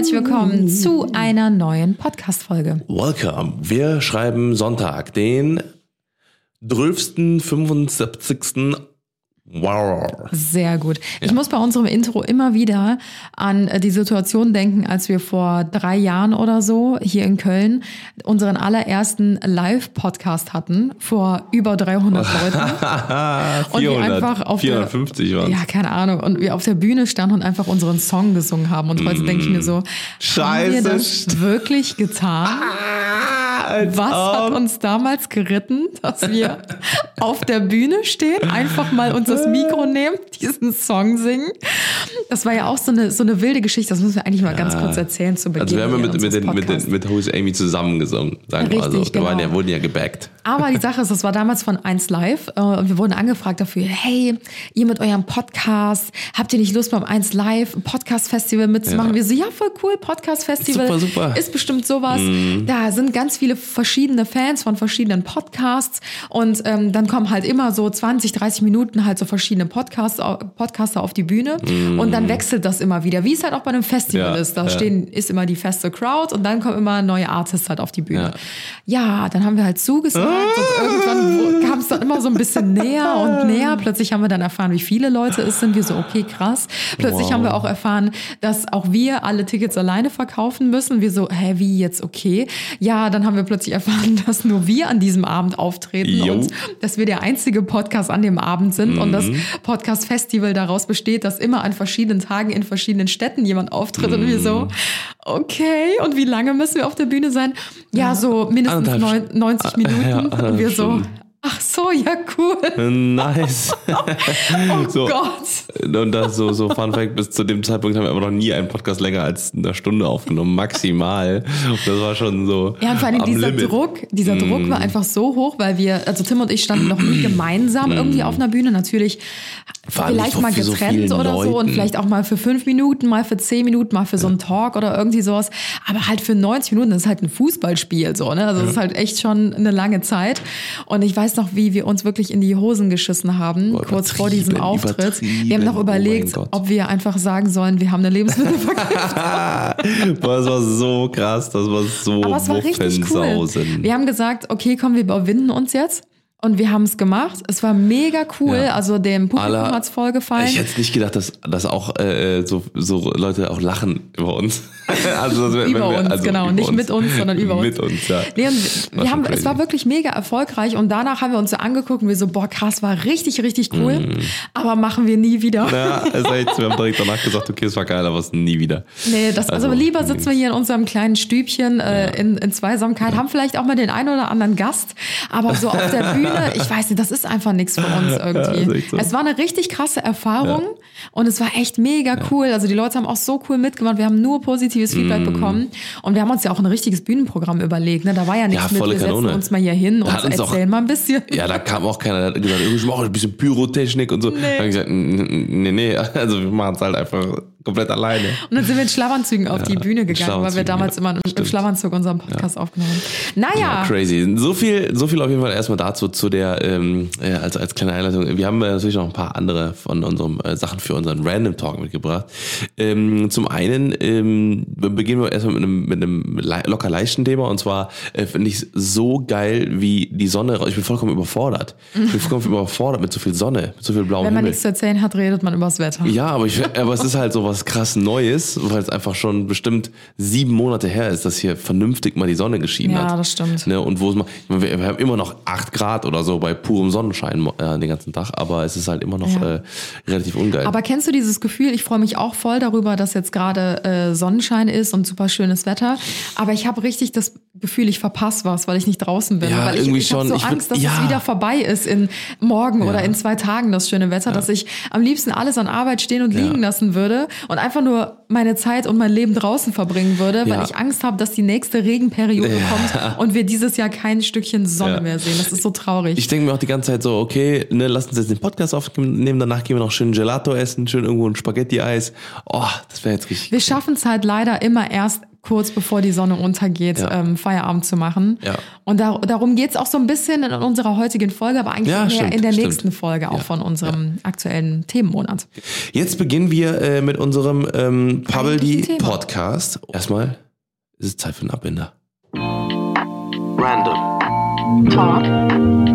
Herzlich willkommen zu einer neuen Podcast-Folge. Welcome. Wir schreiben Sonntag, den 12. 75. Wow. Sehr gut. Ich muss bei unserem Intro immer wieder an äh, die Situation denken, als wir vor drei Jahren oder so hier in Köln unseren allerersten Live-Podcast hatten, vor über 300 Leuten. Und wir 400, einfach auf 450 der, waren Ja, keine Ahnung. Und wir auf der Bühne standen und einfach unseren Song gesungen haben. Und heute denke ich mir so, haben wir Scheiße, das wirklich getan? Was hat uns damals geritten, dass wir auf der Bühne stehen, einfach mal uns das Mikro nehmen, diesen Song singen? Das war ja auch so eine, so eine wilde Geschichte. Das müssen wir eigentlich mal ganz kurz erzählen zu Beginn. Also wir haben ja mit, mit, den, mit, den, mit Who's Amy zusammengesungen, sagen wir Richtig, also. Wir waren genau. ja, wurden ja gebackt. Aber die Sache ist, das war damals von 1 Live äh, und wir wurden angefragt dafür, hey, ihr mit eurem Podcast, habt ihr nicht Lust beim 1 Live ein Podcast-Festival mitzumachen? Ja. Wir so, ja, voll cool, Podcast-Festival. Super, super. Ist bestimmt sowas. Da sind ganz viele verschiedene Fans von verschiedenen Podcasts und ähm, dann kommen halt immer so 20, 30 Minuten halt so verschiedene Podcasts, Podcaster auf die Bühne und dann wechselt das immer wieder, wie es halt auch bei einem Festival Ja, ist. Da ja. stehen, ist immer die feste Crowd und dann kommen immer neue Artists halt auf die Bühne. Ja, dann haben wir halt zugesagt und irgendwann kam es dann immer so ein bisschen näher und näher. Plötzlich haben wir dann erfahren, wie viele Leute es sind. Wir so, okay, krass. Plötzlich Wow. haben wir auch erfahren, dass auch wir alle Tickets alleine verkaufen müssen. Wir so, hä, wie jetzt, okay? Ja, dann haben wir plötzlich erfahren, dass nur wir an diesem Abend auftreten Jo. und dass wir der einzige Podcast an dem Abend sind und das Podcast-Festival daraus besteht, dass immer an verschiedenen Tagen in verschiedenen Städten jemand auftritt und wir so, okay, und wie lange müssen wir auf der Bühne sein? Ja, so mindestens neun- 90 Minuten ja, und wir so, so, ja, cool. Nice. Oh so. Gott. Und das so, so Fun Fact, bis zu dem Zeitpunkt haben wir aber noch nie einen Podcast länger als eine Stunde aufgenommen, maximal. Und das war schon so Ja, und vor allem dieser Limit. Druck, dieser Druck war einfach so hoch, weil wir, also Tim und ich standen noch nie gemeinsam irgendwie auf einer Bühne. Natürlich allem vielleicht mal so getrennt vielen oder so und Leuten. vielleicht auch mal für fünf Minuten, mal für zehn Minuten, mal für so einen Talk oder irgendwie sowas. Aber halt für 90 Minuten, das ist halt ein Fußballspiel so, ne? Also das ist halt echt schon eine lange Zeit. Und ich weiß noch, wie wir uns wirklich in die Hosen geschissen haben, Boah, kurz vor diesem Auftritt. Wir haben noch Oh überlegt, Gott. ob wir einfach sagen sollen, wir haben eine Lebensmittelvergiftung. Boah, das war so krass, das war so Aber es war richtig cool. Wir haben gesagt, okay, komm, wir überwinden uns jetzt. Und wir haben es gemacht. Es war mega cool. Ja. Also dem Publikum Alle- hat's voll gefallen. Ich hätte nicht gedacht, dass, dass auch äh, so, so Leute auch lachen über uns. also, über wir- uns, also genau. über Nicht mit uns, sondern über uns. Mit uns, ja. Nee, und wir haben, es war wirklich mega erfolgreich und danach haben wir uns so angeguckt und wir so, boah, krass, war richtig, richtig cool, aber machen wir nie wieder. Mm. Ja, ist echt, wir haben direkt danach gesagt, okay, es war geil, aber es nie wieder. Nee, das, also, Also, lieber sitzen wir hier in unserem kleinen Stübchen äh, in, in Zweisamkeit, haben vielleicht auch mal den einen oder anderen Gast, aber so auf der Bühne, ich weiß nicht, das ist einfach nichts für uns irgendwie. echt so. Es war eine richtig krasse Erfahrung und es war echt mega cool. Also die Leute haben auch so cool mitgemacht, wir haben nur positives Mm. Feedback bekommen und wir haben uns ja auch ein richtiges Bühnenprogramm überlegt. Ne? Da war ja nichts Ja, mit, wir setzen Kanone. uns mal hier hin und uns auch- erzählen mal ein bisschen. Ja, da kam auch keiner, der hat gesagt, ich mache ein bisschen Pyrotechnik und so. Nee. Da hab ich gesagt, nee, nee, also wir machen es halt einfach komplett alleine. Und dann sind wir in Schlafanzügen auf die Bühne gegangen, weil wir damals ja. immer im Stimmt. Schlafanzug unseren Podcast aufgenommen haben. Naja, Ja, crazy. So viel, so viel auf jeden Fall erstmal dazu, zu der, ähm, äh, als, als kleine Einleitung. Wir haben äh, natürlich noch ein paar andere von unseren äh, Sachen für unseren Random Talk mitgebracht. Ähm, zum einen ähm, beginnen wir erstmal mit einem, mit einem le locker leichten Thema und zwar äh, finde ich es so geil, wie die Sonne, ich bin vollkommen überfordert. Ich bin vollkommen überfordert mit so viel Sonne, mit so viel blauem wenn man Himmel. nichts zu erzählen hat, redet man übers Wetter. Ja, aber, ich, aber es ist halt so was krass Neues, weil es einfach schon bestimmt sieben Monate her ist, dass hier vernünftig mal die Sonne geschienen Ja, hat. das stimmt. Ne, und wo es mal, wir haben immer noch acht Grad oder so bei purem Sonnenschein äh, den ganzen Tag, aber es ist halt immer noch Ja. äh, relativ ungeil. Aber kennst du dieses Gefühl? Ich freue mich auch voll darüber, dass jetzt gerade äh, Sonnenschein ist und super schönes Wetter. Aber ich habe richtig das Gefühl, ich verpasse was, weil ich nicht draußen bin. Ja, weil ich, irgendwie ich habe schon. so Ich Angst, würd- dass ja. es wieder vorbei ist in morgen oder in zwei Tagen das schöne Wetter, dass ich am liebsten alles an Arbeit stehen und liegen lassen würde und einfach nur meine Zeit und mein Leben draußen verbringen würde, weil Ja. ich Angst habe, dass die nächste Regenperiode kommt und wir dieses Jahr kein Stückchen Sonne Ja. mehr sehen. Das ist so traurig. Ich denke mir auch die ganze Zeit so, okay, ne, lass uns jetzt den Podcast aufnehmen, danach gehen wir noch schön Gelato essen, schön irgendwo ein Spaghetti-Eis. Oh, das wäre jetzt richtig. wir schaffen es halt leider immer erst kurz bevor die Sonne untergeht, Ja. ähm, Feierabend zu machen. Ja. Und da, darum geht's auch so ein bisschen in unserer heutigen Folge, aber eigentlich Ja, mehr stimmt, in der stimmt. nächsten Folge auch Ja. von unserem aktuellen Themenmonat. Jetzt beginnen wir äh, mit unserem ähm, Eigentlichen Thema. Podcast. Erstmal ist es Zeit für einen Abbinder. Random. Talk.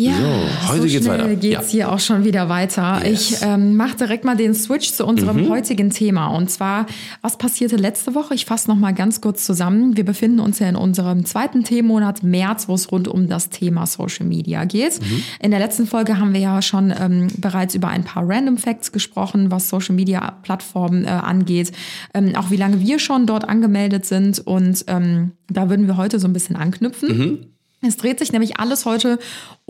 Ja, So, heute so geht's schnell weiter. geht's Ja. hier auch schon wieder weiter. Yes. Ich ähm, mache direkt mal den Switch zu unserem Mhm. heutigen Thema. Und zwar, was passierte letzte Woche? Ich fasse noch mal ganz kurz zusammen. Wir befinden uns ja in unserem zweiten Themenmonat März, wo es rund um das Thema Social Media geht. Mhm. In der letzten Folge haben wir ja schon ähm, bereits über ein paar Random Facts gesprochen, was Social Media Plattformen äh, angeht. Ähm, auch wie lange wir schon dort angemeldet sind. Und ähm, da würden wir heute so ein bisschen anknüpfen. Mhm. Es dreht sich nämlich alles heute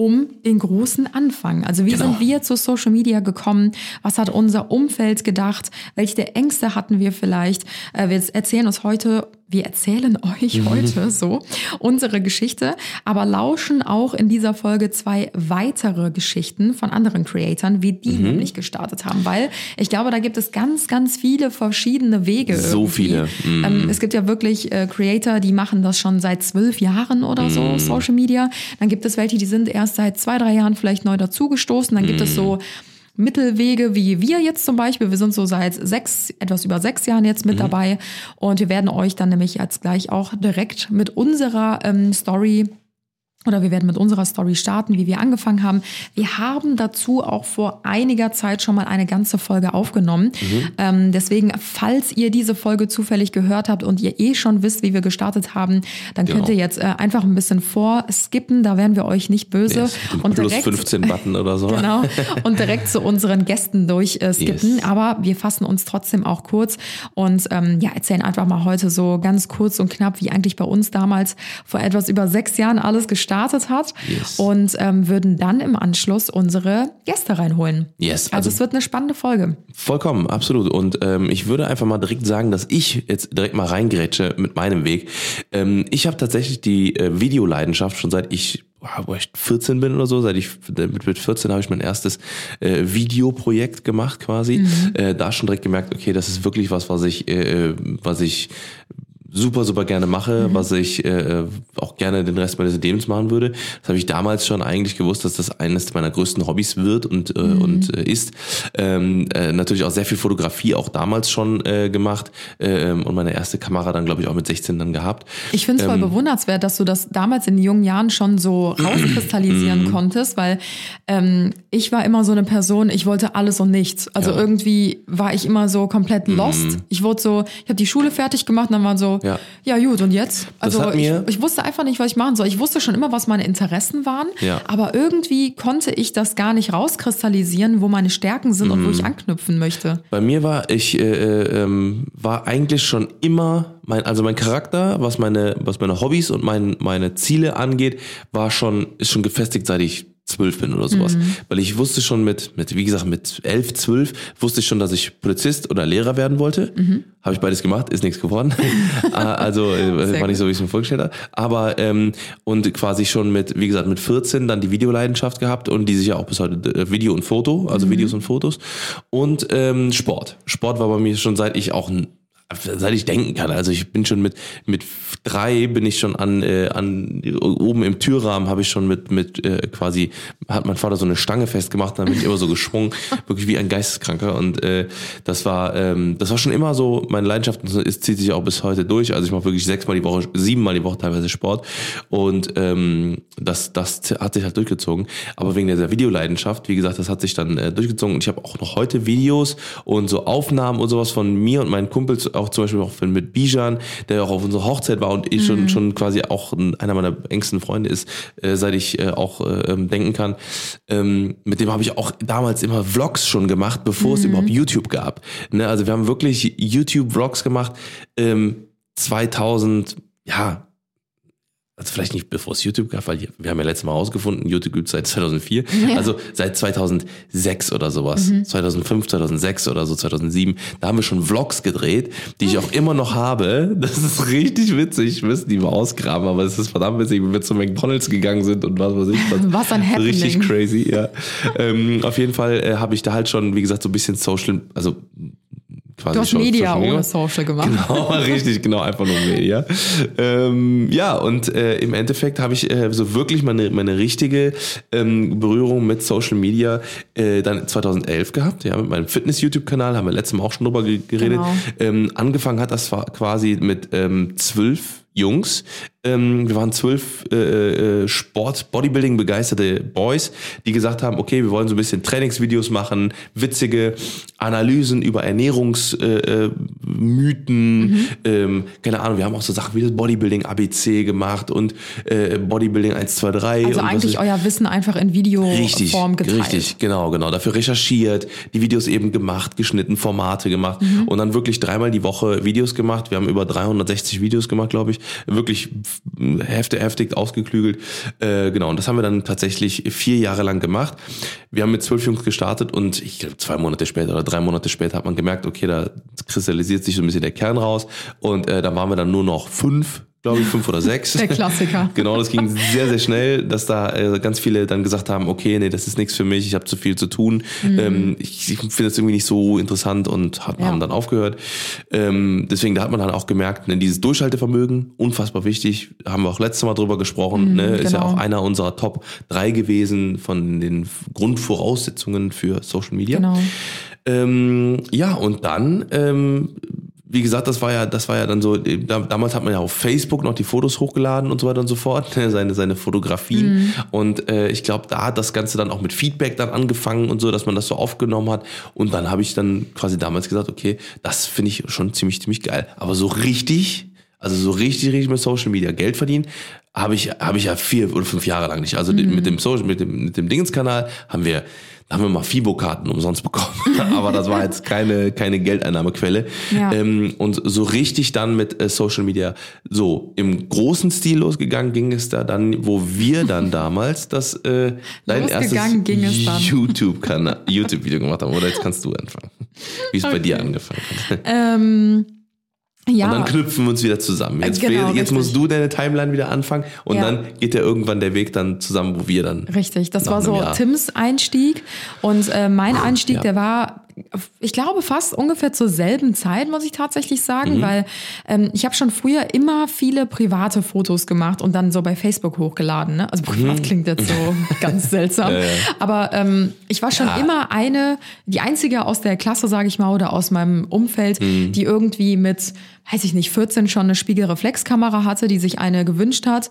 um den großen Anfang. Also wie Genau. sind wir zu Social Media gekommen? Was hat unser Umfeld gedacht? Welche Ängste hatten wir vielleicht? Äh, Wir erzählen uns heute, wir erzählen euch Mhm. heute so unsere Geschichte, aber lauschen auch in dieser Folge zwei weitere Geschichten von anderen Creatoren, wie Mhm. die nämlich gestartet haben. Weil ich glaube, da gibt es ganz, ganz viele verschiedene Wege. So irgendwie. viele. Mhm. Ähm, es gibt ja wirklich äh, Creator, die machen das schon seit zwölf Jahren oder Mhm. so, Social Media. Dann gibt es welche, die sind erst seit zwei, drei Jahren vielleicht neu dazugestoßen. Dann gibt es so Mittelwege wie wir jetzt zum Beispiel. Wir sind so seit sechs, etwas über sechs Jahren jetzt mit dabei. Und wir werden euch dann nämlich jetzt gleich auch direkt mit unserer ähm, Story oder wir werden mit unserer Story starten, wie wir angefangen haben. Wir haben dazu auch vor einiger Zeit schon mal eine ganze Folge aufgenommen. Ähm, deswegen, falls ihr diese Folge zufällig gehört habt und ihr eh schon wisst, wie wir gestartet haben, dann Genau. könnt ihr jetzt äh, einfach ein bisschen vorskippen. Da wären wir euch nicht böse. Yes. Und Plus direkt, 15 Button oder so. Genau. Und direkt zu unseren Gästen durchskippen. Yes. Aber wir fassen uns trotzdem auch kurz und ähm, ja, erzählen einfach mal heute so ganz kurz und knapp, wie eigentlich bei uns damals vor etwas über sechs Jahren alles gestartet hat. Yes. Und ähm, würden dann im Anschluss unsere Gäste reinholen. Yes, Also, also- es wird eine spannende Folge. Vollkommen, absolut. Und ähm, ich würde einfach mal direkt sagen, dass ich jetzt direkt mal reingrätsche mit meinem Weg. Ähm, ich habe tatsächlich die äh, Videoleidenschaft schon seit ich wo ich 14 bin oder so, seit ich mit, mit 14 habe ich mein erstes äh, Videoprojekt gemacht quasi. Äh, da schon direkt gemerkt, okay, das ist wirklich was, was ich, äh, was ich super, super gerne mache, was ich äh, auch gerne den Rest meines Lebens machen würde. Das habe ich damals schon eigentlich gewusst, dass das eines meiner größten Hobbys wird und, äh, und äh, ist. Ähm, äh, natürlich auch sehr viel Fotografie auch damals schon äh, gemacht äh, und meine erste Kamera dann, glaube ich, auch mit 16 dann gehabt. Ich finde es voll bewundernswert, dass du das damals in jungen Jahren schon so rauskristallisieren konntest, weil ähm, ich war immer so eine Person, ich wollte alles und nichts. Also Ja. irgendwie war ich immer so komplett lost. Ich wurde so, ich habe die Schule fertig gemacht und dann war so, Ja. ja, gut, und jetzt? Also ich, ich wusste einfach nicht, was ich machen soll. Ich wusste schon immer, was meine Interessen waren, Ja. aber irgendwie konnte ich das gar nicht rauskristallisieren, wo meine Stärken sind und wo ich anknüpfen möchte. Bei mir war ich äh, äh, ähm, war eigentlich schon immer mein also mein Charakter, was meine was meine Hobbys und mein, meine Ziele angeht, war schon ist schon gefestigt, seit ich zwölf bin oder sowas. Weil ich wusste schon mit, mit, wie gesagt, mit elf, zwölf, wusste ich schon, dass ich Polizist oder Lehrer werden wollte. Habe ich beides gemacht, ist nichts geworden. Ah, also äh, war nicht so, wie ich es mir vorgestellt habe. Aber ähm, und quasi schon mit, wie gesagt, mit 14 dann die Videoleidenschaft gehabt und die sich ja auch bis heute äh, Video und Foto, also Videos und Fotos. Und ähm, Sport. Sport war bei mir schon seit ich auch ein seit ich denken kann. Also ich bin schon mit mit drei bin ich schon an äh, an oben im Türrahmen habe ich schon mit mit äh, quasi hat mein Vater so eine Stange festgemacht, dann bin ich immer so geschwungen, wirklich wie ein Geisteskranker und äh, das war ähm, das war schon immer so meine Leidenschaft und es zieht sich auch bis heute durch. Also ich mache wirklich sechsmal die Woche, siebenmal die Woche teilweise Sport und ähm, das das hat sich halt durchgezogen. Aber wegen dieser Videoleidenschaft, wie gesagt, das hat sich dann äh, durchgezogen und ich habe auch noch heute Videos und so Aufnahmen und sowas von mir und meinen Kumpels auch zum Beispiel auch mit Bijan, der auch auf unserer Hochzeit war und ich schon, schon quasi auch ein- einer meiner engsten Freunde ist, äh, seit ich äh, auch äh, ähm, denken kann. Ähm, mit dem habe ich auch damals immer Vlogs schon gemacht, bevor es überhaupt YouTube gab. Ne? Also wir haben wirklich YouTube-Vlogs gemacht. Ähm, 2000, ja, also vielleicht nicht bevor es YouTube gab, weil wir haben ja letztes Mal rausgefunden, YouTube gibt es seit 2004, also seit 2006 oder sowas, 2005, 2006 oder so, 2007, da haben wir schon Vlogs gedreht, die ich auch immer noch habe. Das ist richtig witzig, müsste die mal ausgraben, aber es ist verdammt witzig, wie wir zu McDonalds gegangen sind und was weiß ich. Was ein Happening. Richtig crazy, ja. ähm, auf jeden Fall äh, habe ich da halt schon, wie gesagt, so ein bisschen Social, also quasi Du hast schon Media ohne Social gemacht. Genau, richtig, genau, einfach nur Media. Ähm, ja, und äh, im Endeffekt habe ich äh, so wirklich meine, meine richtige ähm, Berührung mit Social Media äh, dann 2011 gehabt. Ja, mit meinem Fitness-YouTube-Kanal haben wir letztes Mal auch schon drüber ge- geredet. Genau. Ähm, angefangen hat das quasi mit ähm, zwölf Jungs. Ähm, wir waren zwölf äh, äh, Sport, Bodybuilding begeisterte Boys, die gesagt haben, okay, wir wollen so ein bisschen Trainingsvideos machen, witzige Analysen über Ernährungsmythen, äh, Mythen, ähm, keine Ahnung, wir haben auch so Sachen wie das Bodybuilding ABC gemacht und äh, Bodybuilding 1, 2, 3. Also eigentlich euer Wissen einfach in Videoform geteilt. richtig, genau, genau. Dafür recherchiert, die Videos eben gemacht, geschnitten, Formate gemacht Mhm. und dann wirklich dreimal die Woche Videos gemacht. Wir haben über 360 Videos gemacht, glaube ich. Wirklich heftig, heftig ausgeklügelt. Äh, genau, und das haben wir dann tatsächlich vier Jahre lang gemacht. Wir haben mit zwölf Jungs gestartet und ich glaube, zwei Monate später oder drei Monate später hat man gemerkt, okay, da kristallisiert sich so ein bisschen der Kern raus und äh, da waren wir dann nur noch fünf glaube ich, fünf oder sechs. Der Klassiker. Genau, das ging sehr, sehr schnell, dass da äh, ganz viele dann gesagt haben, okay, nee, das ist nichts für mich, ich habe zu viel zu tun. Ähm, ich ich finde das irgendwie nicht so interessant und hat, Ja. haben dann aufgehört. Ähm, deswegen, da hat man dann auch gemerkt, ne, dieses Durchhaltevermögen, unfassbar wichtig, haben wir auch letztes Mal drüber gesprochen, ne, ist ja genau. auch einer unserer Top drei gewesen von den Grundvoraussetzungen für Social Media. Genau. Ähm, ja, und dann, ähm, wie gesagt, das war ja, das war ja dann so, da, damals hat man ja auf Facebook noch die Fotos hochgeladen und so weiter und so fort, ne, seine, seine Fotografien. Mhm. Und äh, ich glaube, da hat das Ganze dann auch mit Feedback dann angefangen und so, dass man das so aufgenommen hat. Und dann habe ich dann quasi damals gesagt, okay, das finde ich schon ziemlich, ziemlich geil. Aber so richtig, also so richtig, richtig mit Social Media Geld verdienen, habe ich, habe ich ja vier oder fünf Jahre lang nicht. Also Mhm. mit dem Social, mit dem, mit dem Dingenskanal haben wir, haben wir mal Fibo-Karten umsonst bekommen. Aber das war jetzt keine, keine Geldeinnahmequelle. Ja. Ähm, und so richtig dann mit äh, Social Media so im großen Stil losgegangen ging es da dann, wo wir dann damals das äh, dein erstes Losgegangen ging es dann. YouTube-Kanal, YouTube-Video gemacht haben. Oder jetzt kannst du anfangen. Wie es bei dir angefangen hat. Ähm, ja. Und dann knüpfen wir uns wieder zusammen. Jetzt, Genau, jetzt richtig. musst du deine Timeline wieder anfangen und Ja. dann geht ja irgendwann der Weg dann zusammen, wo wir dann. Richtig, das war so Jahr. Tims Einstieg und äh, mein Einstieg, Ja. der war, ich glaube fast ungefähr zur selben Zeit, muss ich tatsächlich sagen, Mhm. weil ähm, ich habe schon früher immer viele private Fotos gemacht und dann so bei Facebook hochgeladen. Ne? Also privat Mhm. klingt jetzt so ganz seltsam, aber ähm, ich war schon immer eine, die einzige aus der Klasse, sage ich mal, oder aus meinem Umfeld, Mhm. die irgendwie mit, weiß ich nicht, 14 schon eine Spiegelreflexkamera hatte, die sich eine gewünscht hat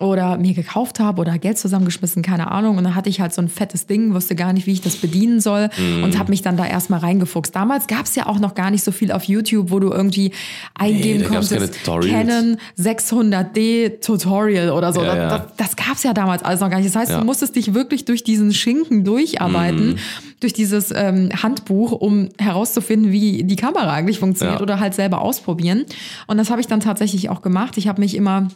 oder mir gekauft habe oder Geld zusammengeschmissen, keine Ahnung. Und dann hatte ich halt so ein fettes Ding, wusste gar nicht, wie ich das bedienen soll Mhm. und habe mich dann da erstmal reingefuchst. Damals gab es ja auch noch gar nicht so viel auf YouTube, wo du irgendwie eingeben gab's konntest. Canon 600D Tutorial oder so. Ja, das das, das gab es ja damals alles noch gar nicht. Das heißt, Ja. Du musstest dich wirklich durch diesen Schinken durcharbeiten, durch dieses ähm, Handbuch, um herauszufinden, wie die Kamera eigentlich funktioniert Ja. oder halt selber ausprobieren. Und das habe ich dann tatsächlich auch gemacht. Ich habe mich immer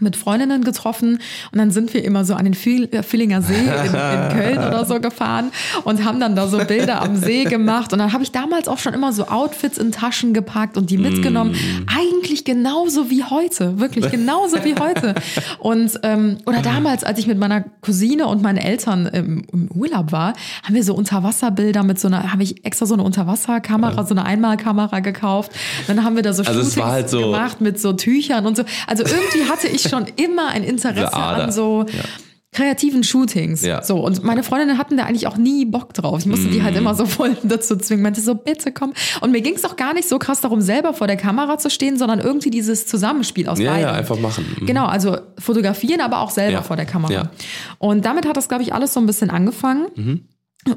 mit Freundinnen getroffen und dann sind wir immer so an den Vill- äh, Villinger See in, in Köln oder so gefahren und haben dann da so Bilder am See gemacht und dann habe ich damals auch schon immer so Outfits in Taschen gepackt und die mitgenommen. Mm. Eigentlich genauso wie heute, wirklich genauso wie heute. Und ähm, oder damals, als ich mit meiner Cousine und meinen Eltern im, im Urlaub war, haben wir so Unterwasserbilder mit so einer, habe ich extra so eine Unterwasserkamera, so eine Einmalkamera gekauft. Dann haben wir da so Also Shootings halt so- gemacht mit so Tüchern und so. Also irgendwie hatte ich schon immer ein Interesse an so kreativen Shootings. Ja. So und meine Freundinnen hatten da eigentlich auch nie Bock drauf. Ich musste die Mhm. halt immer so voll dazu zwingen. Meinte so bitte komm. Und mir ging es auch gar nicht so krass darum, selber vor der Kamera zu stehen, sondern irgendwie dieses Zusammenspiel aus Ja, beiden. ja, einfach machen. Mhm. Genau, also fotografieren, aber auch selber Ja. vor der Kamera. Ja. Und damit hat das, glaube ich, alles so ein bisschen angefangen.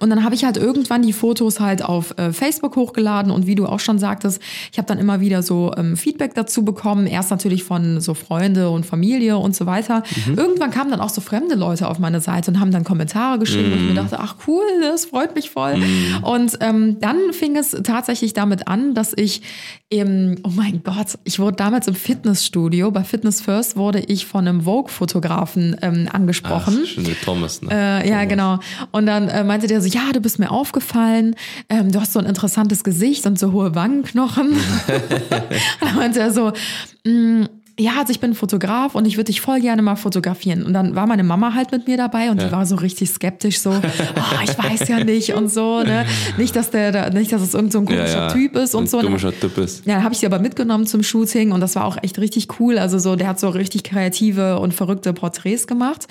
Und dann habe ich halt irgendwann die Fotos halt auf äh, Facebook hochgeladen und wie du auch schon sagtest, ich habe dann immer wieder so ähm, Feedback dazu bekommen. Erst natürlich von so Freunde und Familie und so weiter. Mhm. Irgendwann kamen dann auch so fremde Leute auf meine Seite und haben dann Kommentare geschrieben und ich Mhm. mir dachte, ach cool, das freut mich voll. Und ähm, dann fing es tatsächlich damit an, dass ich im, oh mein Gott, ich wurde damals im Fitnessstudio, bei Fitness First wurde ich von einem Vogue-Fotografen ähm, angesprochen. Ach, schöne Thomas, ne? Äh, ja, genau. Und dann äh, meinte der so, ja, du bist mir aufgefallen, ähm, du hast so ein interessantes Gesicht und so hohe Wangenknochen. und dann meinte er so, mm, ja, also ich bin Fotograf und ich würde dich voll gerne mal fotografieren. Und dann war meine Mama halt mit mir dabei und die war so richtig skeptisch, so, oh, ich weiß ja nicht und so, ne? Nicht, dass der, da- nicht, dass es irgend so ein komischer Typ ist und Ein so. Komischer Typ ist. Ja, dann habe ich sie aber mitgenommen zum Shooting und das war auch echt richtig cool. Also so, der hat so richtig kreative und verrückte Porträts gemacht.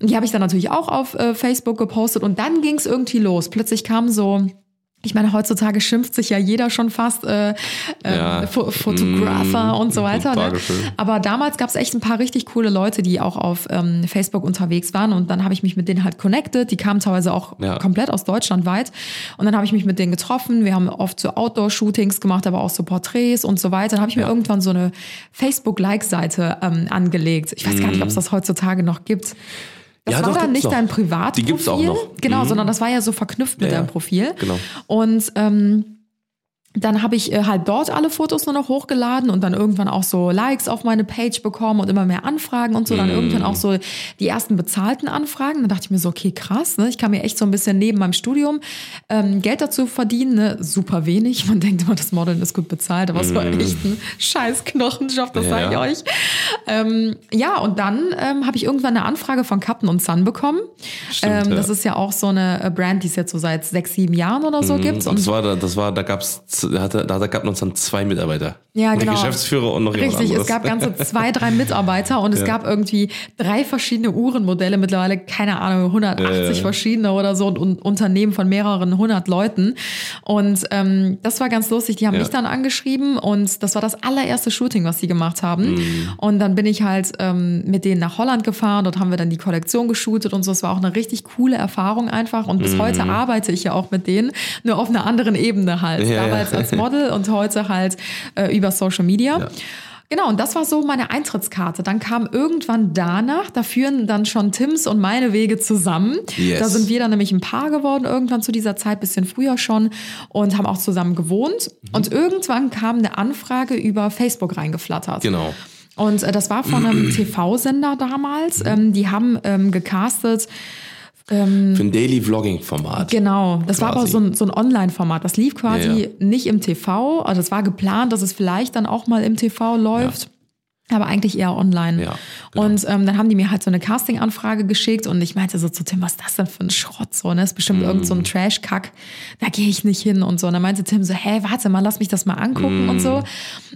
Und die habe ich dann natürlich auch auf äh, Facebook gepostet und dann ging es irgendwie los. Plötzlich kam so. Ich meine, heutzutage schimpft sich ja jeder schon fast äh, ähm, Ja. Fo Photographer Mm, und so weiter. Ne? Aber damals gab es echt ein paar richtig coole Leute, die auch auf ähm, Facebook unterwegs waren. Und dann habe ich mich mit denen halt connected. Die kamen teilweise auch Ja. komplett aus Deutschland weit. Und dann habe ich mich mit denen getroffen. Wir haben oft so Outdoor-Shootings gemacht, aber auch so Porträts und so weiter. Dann habe ich mir irgendwann so eine Facebook-Like-Seite ähm, angelegt. Ich weiß gar nicht, ob es das heutzutage noch gibt. Das. Ja, war doch, dann nicht noch. dein Privatprofil. Die gibt's auch noch. Genau, Mhm. sondern das war ja so verknüpft mit Ja, deinem ja. Profil. Genau. Und ähm, dann habe ich äh, halt dort alle Fotos nur noch hochgeladen und dann irgendwann auch so Likes auf meine Page bekommen und immer mehr Anfragen und so. Dann irgendwann auch so die ersten bezahlten Anfragen. Dann dachte ich mir so, okay, krass, ne? Ich kann mir echt so ein bisschen neben meinem Studium ähm, Geld dazu verdienen. Ne? Super wenig. Man denkt immer, das Modeln ist gut bezahlt, aber es war echt ein scheiß Knochenjob, das Ja. sage ich euch. Ähm, ja, und dann ähm, habe ich irgendwann eine Anfrage von Captain und Sun bekommen. Stimmt, ähm, ja. Das ist ja auch so eine äh, Brand, die es jetzt so seit sechs, sieben Jahren oder so gibt. Und das war, da- das war, da gab's, da hatte, da gab uns dann zwei Mitarbeiter. Ja, genau. Die Geschäftsführer und noch jemand Richtig, anderes. es gab ganze zwei, drei Mitarbeiter und es gab irgendwie drei verschiedene Uhrenmodelle, mittlerweile, keine Ahnung, 180 Ja, ja. verschiedene oder so und, und Unternehmen von mehreren hundert Leuten. Und ähm, das war ganz lustig. Die haben Ja. mich dann angeschrieben und das war das allererste Shooting, was sie gemacht haben. Mhm. Und dann bin ich halt ähm, mit denen nach Holland gefahren. Dort haben wir dann die Kollektion geshootet und so. Es war auch eine richtig coole Erfahrung einfach. Und Mhm. bis heute arbeite ich ja auch mit denen, nur auf einer anderen Ebene halt. Ja, ja. Damals als Model und heute halt äh, über Social Media. Ja. Genau, und das war so meine Eintrittskarte. Dann kam irgendwann danach, da führen dann schon Tims und meine Wege zusammen. Yes. Da sind wir dann nämlich ein Paar geworden, irgendwann zu dieser Zeit, bisschen früher schon, und haben auch zusammen gewohnt. Mhm. Und irgendwann kam eine Anfrage über Facebook reingeflattert. Genau. Und äh, das war von einem TV-Sender damals. Ähm, die haben ähm, gecastet. Für ein Daily Vlogging Format. Genau, das war aber Quasi. so ein, so ein Online-Format. Das lief quasi Ja, ja. nicht im TV. Also es war geplant, dass es vielleicht dann auch mal im TV läuft. Aber eigentlich eher online. Ja, genau. Und ähm, dann haben die mir halt so eine Casting-Anfrage geschickt und ich meinte so zu Tim, was ist das denn für ein Schrott? So, ne? Ist bestimmt irgend Mm. so ein Trash-Kack. Da gehe ich nicht hin und so. Und dann meinte Tim so, hä, warte mal, lass mich das mal angucken und Mm. so.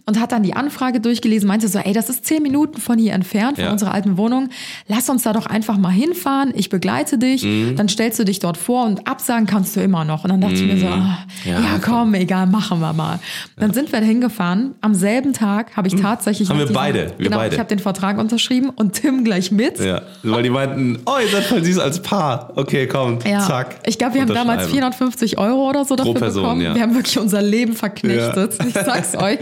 Und hat dann die Anfrage durchgelesen, meinte so, ey, das ist zehn Minuten von hier entfernt, von Ja. unserer alten Wohnung. Lass uns da doch einfach mal hinfahren. Ich begleite dich. Mm. Dann stellst du dich dort vor und absagen kannst du immer noch. Und dann dachte ich mir so, ah, ja. Ja, komm, egal, machen wir mal. Dann sind wir hingefahren. Am selben Tag habe ich tatsächlich Haben wir beide, wir genau, beide. ich habe den Vertrag unterschrieben und Tim gleich mit. Ja, weil die meinten, oh, ihr seid voll süß als Paar. Okay, komm, Ja. zack. Ich glaube, wir haben damals Unterschreiben. 450 Euro oder so dafür Person, bekommen. ja. Wir haben wirklich unser Leben verknechtet. Ich sag's euch.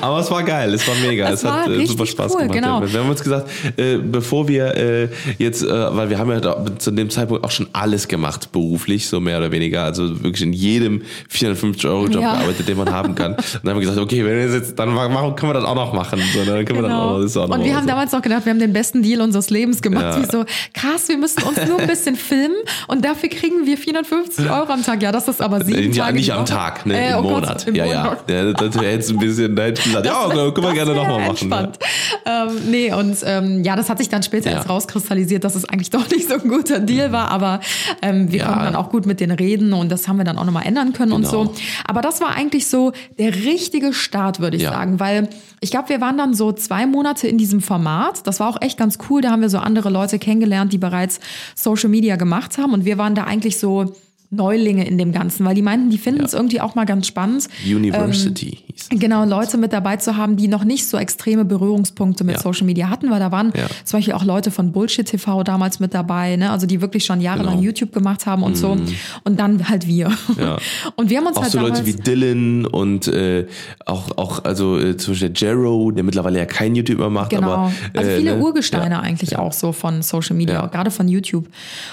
Aber es war geil, es war mega, Es es, hat war äh, super Spaß cool, gemacht. genau. Ja. Wir haben uns gesagt, äh, bevor wir äh, jetzt, äh, weil wir haben ja zu dem Zeitpunkt auch schon alles gemacht, beruflich, so mehr oder weniger, also wirklich in jedem 450-Euro-Job Ja. gearbeitet, den man haben kann. Und dann haben wir gesagt, okay, wenn wir jetzt, dann machen, können wir das auch noch machen. So, dann können wir dann Genau. Und wir haben damals noch gedacht, wir haben den besten Deal unseres Lebens gemacht. Ja. Wie so, krass, wir müssen uns nur ein bisschen filmen und dafür kriegen wir 450 Euro am Tag. Ja, das ist aber sieben ja, Tage nicht am. Tag, ne, Äh, im oh Gott, Monat. im ja, Monat. ja, ja. Das wäre jetzt ein bisschen, da hätte ich gesagt, ja, können wir gerne nochmal machen. ne? Entspannt. Ähm, nee, und ähm, ja, das hat sich dann später Ja. erst rauskristallisiert, dass es eigentlich doch nicht so ein guter Deal war, aber ähm, wir Ja. konnten dann auch gut mit denen reden und das haben wir dann auch nochmal ändern können und Genau. so. Aber das war eigentlich so der richtige Start, würde ich Ja. sagen, weil ich glaube, wir waren dann so zwei Monate in diesem Format. Das war auch echt ganz cool. Da haben wir so andere Leute kennengelernt, die bereits Social Media gemacht haben und wir waren da eigentlich so Neulinge in dem Ganzen, weil die meinten, die finden es irgendwie auch mal ganz spannend. University hieß Ähm, Genau, Leute mit dabei zu haben, die noch nicht so extreme Berührungspunkte mit Ja. Social Media hatten, weil da waren Ja. zum Beispiel auch Leute von Bullshit TV damals mit dabei, ne? also die wirklich schon jahrelang Genau. Mhm. YouTube gemacht haben und so. Und dann halt wir. Ja. Und wir haben uns Auch halt so Leute wie Dylan und äh, auch, auch also äh, zum Beispiel der Jero, der mittlerweile ja kein YouTube mehr macht, Genau. aber also äh, viele ne? Urgesteine Ja. eigentlich auch so von Social Media, Ja. gerade von YouTube.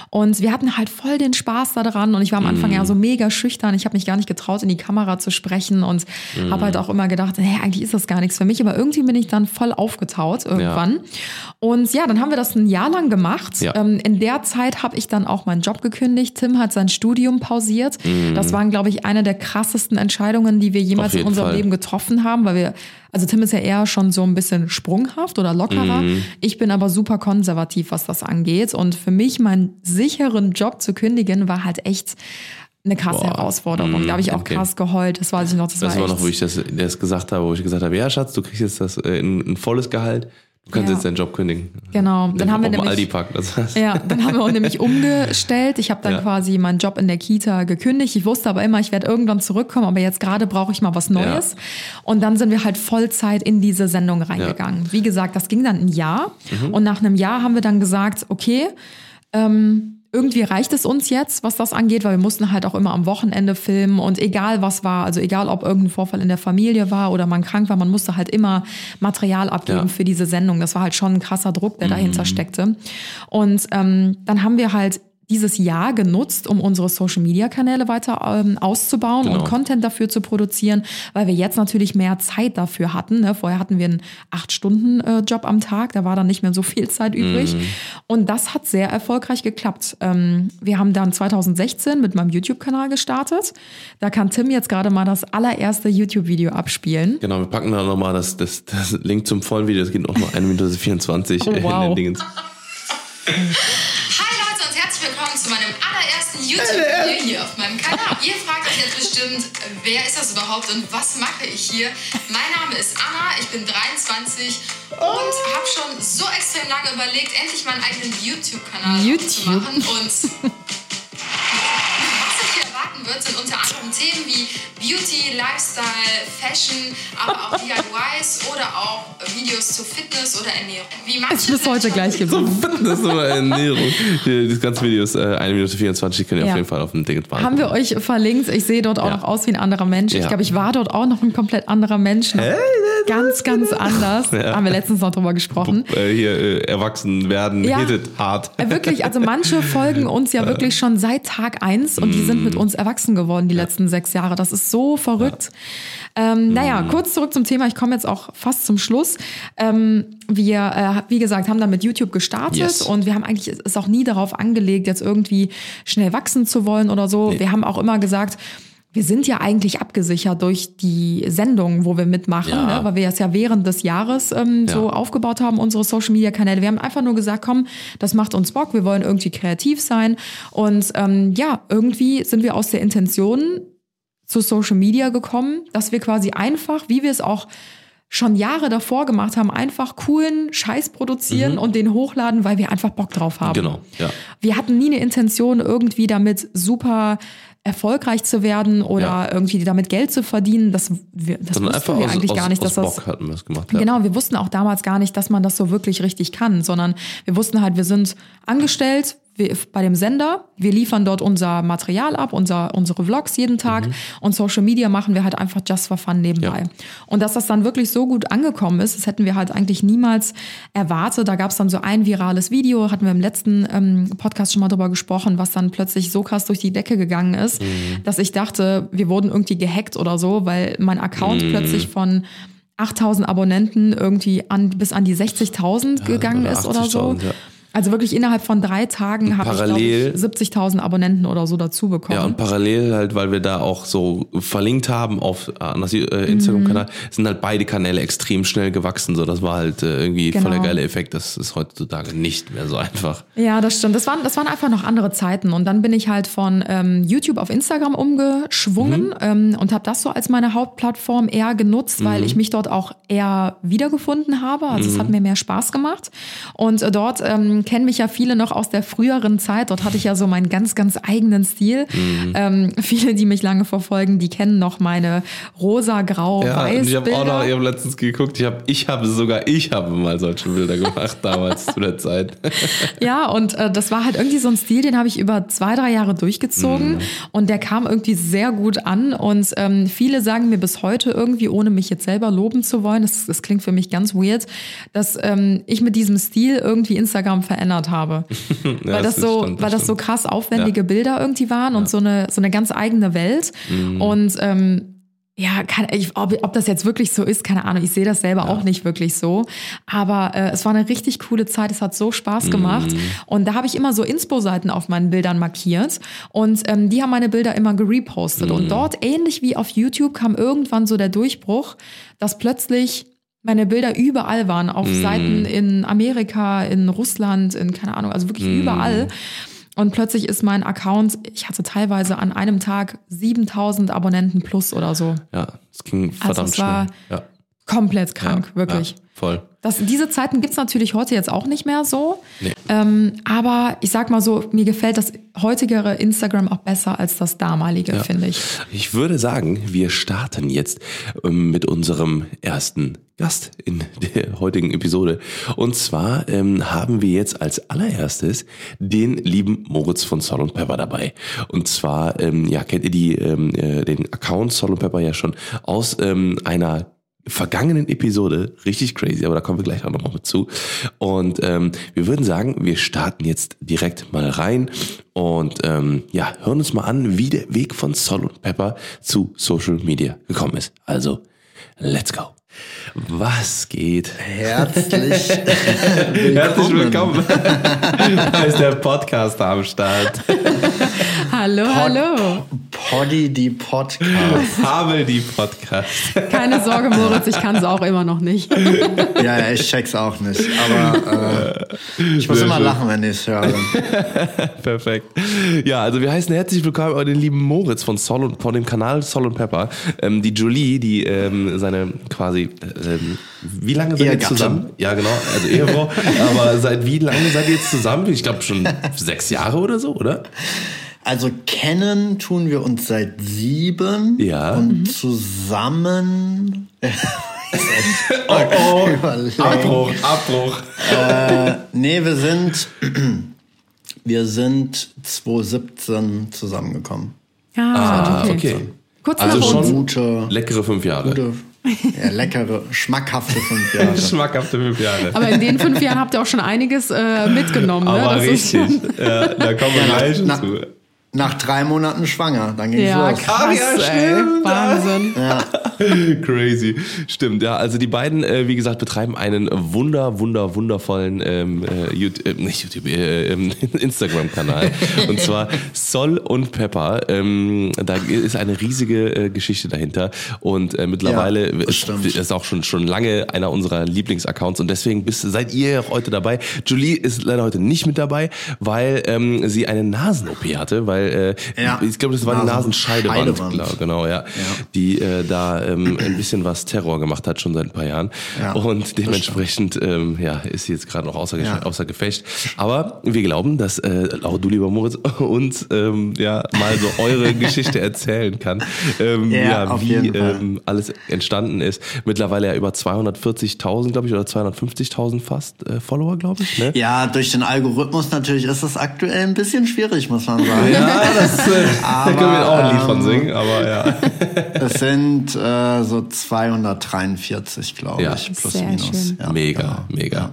Und wir hatten halt voll den Spaß daran und ich war am Anfang Mhm. ja so mega schüchtern. Ich habe mich gar nicht getraut, in die Kamera zu sprechen und Mhm. habe halt auch immer gedacht, hey, eigentlich ist das gar nichts für mich. Aber irgendwie bin ich dann voll aufgetaut irgendwann. Und ja, dann haben wir das ein Jahr lang gemacht. Ja. Ähm, in der Zeit habe ich dann auch meinen Job gekündigt. Tim hat sein Studium pausiert. Das waren, glaube ich, eine der krassesten Entscheidungen, die wir jemals in unserem Fall. Leben getroffen haben, weil wir, also Tim ist ja eher schon so ein bisschen sprunghaft oder lockerer. Mhm. Ich bin aber super konservativ, was das angeht. Und für mich, meinen sicheren Job zu kündigen, war halt echt eine krasse Boah. Herausforderung. Mhm, Da habe ich auch okay. krass geheult. Das weiß ich noch. Das, Das war, war noch, wo ich das, das gesagt habe, wo ich gesagt habe, ja Schatz, du kriegst jetzt das äh, ein, ein volles Gehalt, du kannst Ja. jetzt deinen Job kündigen. Genau, dann haben wir nämlich- Aldi Park. Das heißt, Ja, dann haben wir uns nämlich umgestellt. Ich habe dann Ja. quasi meinen Job in der Kita gekündigt. Ich wusste aber immer, ich werde irgendwann zurückkommen, aber jetzt gerade brauche ich mal was Neues. Und dann sind wir halt Vollzeit in diese Sendung reingegangen. Wie gesagt, das ging dann ein Jahr. Mhm. Und nach einem Jahr haben wir dann gesagt, okay, ähm, irgendwie reicht es uns jetzt, was das angeht, weil wir mussten halt auch immer am Wochenende filmen und egal was war, also egal ob irgendein Vorfall in der Familie war oder man krank war, man musste halt immer Material abgeben Ja. für diese Sendung. Das war halt schon ein krasser Druck, der dahinter steckte. Und ähm, dann haben wir halt dieses Jahr genutzt, um unsere Social-Media-Kanäle weiter ähm, auszubauen Genau. und Content dafür zu produzieren, weil wir jetzt natürlich mehr Zeit dafür hatten. Ne? Vorher hatten wir einen Acht-Stunden-Job am Tag, da war dann nicht mehr so viel Zeit übrig. Und das hat sehr erfolgreich geklappt. Ähm, wir haben dann 2016 mit meinem YouTube-Kanal gestartet. Da kann Tim jetzt gerade mal das allererste YouTube-Video abspielen. Genau, wir packen da nochmal das, das, das Link zum vollen Video, das geht noch mal 1 Minute 24 Oh, äh, in wow. den Dingens. Hi zu meinem allerersten YouTube-Video hier auf meinem Kanal. Ihr fragt euch jetzt bestimmt, wer ist das überhaupt und was mache ich hier? Mein Name ist Anna, ich bin 23 und habe schon so extrem lange überlegt, endlich meinen eigenen YouTube-Kanal YouTube. zu machen. Und was euch hier erwarten wird, sind unter anderem Themen wie Beauty, Lifestyle, Fashion, aber auch DIYs oder auch Videos zu Fitness oder Ernährung. Wie manche Ist bis heute gleich schon- geblieben. Fitness oder Ernährung. Die- Das ganze Video ist äh, 1 Minute 24, könnt ihr Ja. auf jeden Fall auf dem Ding machen. Haben wir euch verlinkt. Ich sehe dort auch Ja. noch aus wie ein anderer Mensch. Ich Ja. glaube, ich war dort auch noch ein komplett anderer Mensch. Ganz, ganz anders. Ja. Haben wir letztens noch drüber gesprochen. äh, hier äh, erwachsen werden, Ja. hart. Äh, Wirklich, also manche folgen uns ja wirklich schon seit Tag eins und die sind mit uns erwachsen geworden die letzten sechs Jahre. Das ist so verrückt. Ähm, naja, kurz zurück zum Thema. Ich komme jetzt auch fast zum Schluss. Ähm, wir, äh, wie gesagt, haben dann mit YouTube gestartet Yes. und wir haben eigentlich es auch nie darauf angelegt, jetzt irgendwie schnell wachsen zu wollen oder so. Wir haben auch immer gesagt, wir sind ja eigentlich abgesichert durch die Sendungen, wo wir mitmachen, Ja. ne? weil wir es ja während des Jahres ähm, so Ja. aufgebaut haben, unsere Social-Media-Kanäle. Wir haben einfach nur gesagt, komm, das macht uns Bock, wir wollen irgendwie kreativ sein. Und ähm, ja, irgendwie sind wir aus der Intention zu Social Media gekommen, dass wir quasi einfach, wie wir es auch schon Jahre davor gemacht haben, einfach coolen Scheiß produzieren und den hochladen, weil wir einfach Bock drauf haben. Genau, ja. Wir hatten nie eine Intention, irgendwie damit super erfolgreich zu werden oder Ja. irgendwie damit Geld zu verdienen. Das, wir, das Sondern wussten einfach wir aus, eigentlich aus, gar nicht, aus dass das Bock hatten wir es gemacht. Ja. Genau, wir wussten auch damals gar nicht, dass man das so wirklich richtig kann, sondern wir wussten halt, wir sind angestellt wir, bei dem Sender, wir liefern dort unser Material ab, unser, unsere Vlogs jeden Tag und Social Media machen wir halt einfach just for fun nebenbei. Ja. Und dass das dann wirklich so gut angekommen ist, das hätten wir halt eigentlich niemals erwartet. Da gab es dann so ein virales Video, hatten wir im letzten ähm, Podcast schon mal drüber gesprochen, was dann plötzlich so krass durch die Decke gegangen ist, dass ich dachte, wir wurden irgendwie gehackt oder so, weil mein Account plötzlich von 8000 Abonnenten irgendwie an, bis an die 60.000 gegangen oder ist oder so. 80.000, ja. Also wirklich innerhalb von drei Tagen habe ich, ich, 70.000 Abonnenten oder so dazu bekommen. Ja, und parallel halt, weil wir da auch so verlinkt haben auf äh, äh, Instagram-Kanal, Mhm. sind halt beide Kanäle extrem schnell gewachsen. So, das war halt äh, irgendwie voll der Genau. geile Effekt. Das ist heutzutage nicht mehr so einfach. Ja, das stimmt. Das waren, das waren einfach noch andere Zeiten. Und dann bin ich halt von ähm, YouTube auf Instagram umgeschwungen Mhm. ähm, und habe das so als meine Hauptplattform eher genutzt, Mhm. weil ich mich dort auch eher wiedergefunden habe. Also es hat mir mehr Spaß gemacht. Und äh, dort ähm, kennen mich ja viele noch aus der früheren Zeit. Dort hatte ich ja so meinen ganz, ganz eigenen Stil. Mhm. Ähm, viele, die mich lange verfolgen, die kennen noch meine rosa, grau, Ja, ich habe auch noch, ich habe letztens geguckt, ich habe, ich habe sogar, ich habe mal solche Bilder gemacht damals zu der Zeit. Ja, und äh, das war halt irgendwie so ein Stil, den habe ich über zwei, drei Jahre Mhm. durchgezogen und der kam irgendwie sehr gut an und ähm, viele sagen mir bis heute irgendwie, ohne mich jetzt selber loben zu wollen, das, das klingt für mich ganz weird, dass ähm, ich mit diesem Stil irgendwie Instagram verändert habe. weil das, das so, stimmt, das weil das so krass aufwendige Ja. Bilder irgendwie waren und so eine, so eine ganz eigene Welt Mhm. und ähm, ja, kann, ich, ob, ob das jetzt wirklich so ist, keine Ahnung. Ich sehe das selber auch nicht wirklich so. Aber äh, es war eine richtig coole Zeit. Es hat so Spaß gemacht. Und da habe ich immer so Inspo-Seiten auf meinen Bildern markiert. Und ähm, die haben meine Bilder immer gerepostet. Und dort, ähnlich wie auf YouTube, kam irgendwann so der Durchbruch, dass plötzlich meine Bilder überall waren. Auf Seiten in Amerika, in Russland, in keine Ahnung, also wirklich überall. Und plötzlich ist mein Account, ich hatte teilweise an einem Tag 7000 Abonnenten plus oder so. Ja, es ging verdammt Also es war schnell. Ja, Komplett krank, ja, wirklich. Ja, voll. Das, diese Zeiten gibt's natürlich heute jetzt auch nicht mehr so. Nee. Ähm, aber ich sag mal so, mir gefällt das heutigere Instagram auch besser als das damalige, finde ich. Ich würde sagen, wir starten jetzt ähm, mit unserem ersten Gast in der heutigen Episode. Und zwar ähm, haben wir jetzt als allererstes den lieben Moritz von Sol und Pepper dabei. Und zwar, ähm, ja, kennt ihr die, ähm, äh, den Account Sol und Pepper ja schon aus ähm, einer vergangenen Episode. Richtig crazy, aber da kommen wir gleich auch noch mal mit zu. Und ähm, wir würden sagen, wir starten jetzt direkt mal rein und ähm, ja, hören uns mal an, wie der Weg von Sol und Pepper zu Social Media gekommen ist. Also, let's go. Was geht? Herzlich Herzlich willkommen. da ist der Podcaster am Start. Hallo, hallo. Poddy die Podcast. Habe die Podcast. Keine Sorge, Moritz, ich kann es auch immer noch nicht. Ja, ja, ich check's auch nicht. Aber äh, ich muss Sehr immer schön. lachen, wenn ich es höre. Perfekt. Ja, also wir heißen herzlich willkommen an den lieben Moritz von Sol und von dem Kanal Sol und Pepper. Ähm, die Julie, die ähm, seine quasi ähm, wie lange seid ihr jetzt zusammen? Ja, genau, also Ehefrau. aber seit wie lange seid ihr jetzt zusammen? Ich glaube schon sechs Jahre oder so, oder? Also kennen tun wir uns seit sieben. Ja. Und zusammen. Oh, oh. Abbruch, Abbruch. Äh, nee, wir sind. Wir sind 2017 zusammengekommen. Ah, okay. okay. Kurz Also nach schon. Gute, Leckere fünf Jahre. gute ja, leckere, schmackhafte fünf Jahre. Schmackhafte fünf Jahre. Aber in den fünf Jahren habt ihr auch schon einiges äh, mitgenommen. Ne? Aber ist- richtig. Ja, da kommen wir Ja, gleich zu. Nach drei Monaten schwanger, dann ging's Ja, los. krass, Ach ja, ey. stimmt. Wahnsinn. Crazy. Stimmt, ja. Also die beiden, äh, wie gesagt, betreiben einen wunder, wunder, wundervollen ähm, äh, YouTube, äh, nicht YouTube, äh, ähm, Instagram-Kanal. und zwar Sol und Pepper. Ähm, da ist eine riesige äh, Geschichte dahinter. Und äh, mittlerweile Ja, das ist, ist auch schon, schon lange einer unserer Lieblingsaccounts. Und deswegen bist, seid ihr heute dabei. Julie ist leider heute nicht mit dabei, weil ähm, sie eine Nasen-OP hatte, weil äh, Ja. ich glaube, das war die Nasen- Nasenscheidewand. Scheidewand. Genau, genau, ja. Die äh, da ähm, ein bisschen was Terror gemacht hat, schon seit ein paar Jahren. Ja, und dementsprechend ähm, ja, ist sie jetzt gerade noch außer, Ja. außer Gefecht. Aber wir glauben, dass äh, auch du, lieber Moritz, uns ähm, ja mal so eure Geschichte erzählen kann. Ähm, Ja, ja, wie ähm, alles entstanden ist. Mittlerweile ja über 240.000, glaube ich, oder 250.000 fast äh, Follower, glaube ich. Ne? Ja, durch den Algorithmus natürlich ist es aktuell ein bisschen schwierig, muss man sagen. Ja, das, äh, da können wir auch ein Lied von ähm, singen, aber ja. Es sind äh, so 243, glaube Ja. ich, plus Sehr minus. schön. Ja, mega, genau. mega.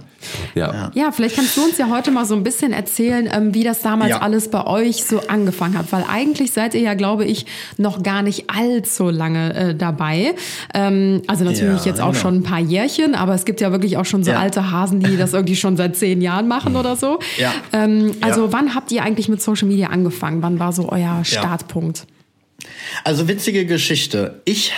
Ja. Ja, vielleicht kannst du uns ja heute mal so ein bisschen erzählen, ähm, wie das damals Ja. alles bei euch so angefangen hat. Weil eigentlich seid ihr ja, glaube ich, noch gar nicht allzu lange äh, dabei. Ähm, also natürlich Ja, jetzt auch genau. schon ein paar Jährchen, aber es gibt ja wirklich auch schon so alte Hasen, die das irgendwie schon seit zehn Jahren machen oder so. Ja. Ähm, also wann habt ihr eigentlich mit Social Media angefangen? Wann war so euer Startpunkt? Also witzige Geschichte. Ich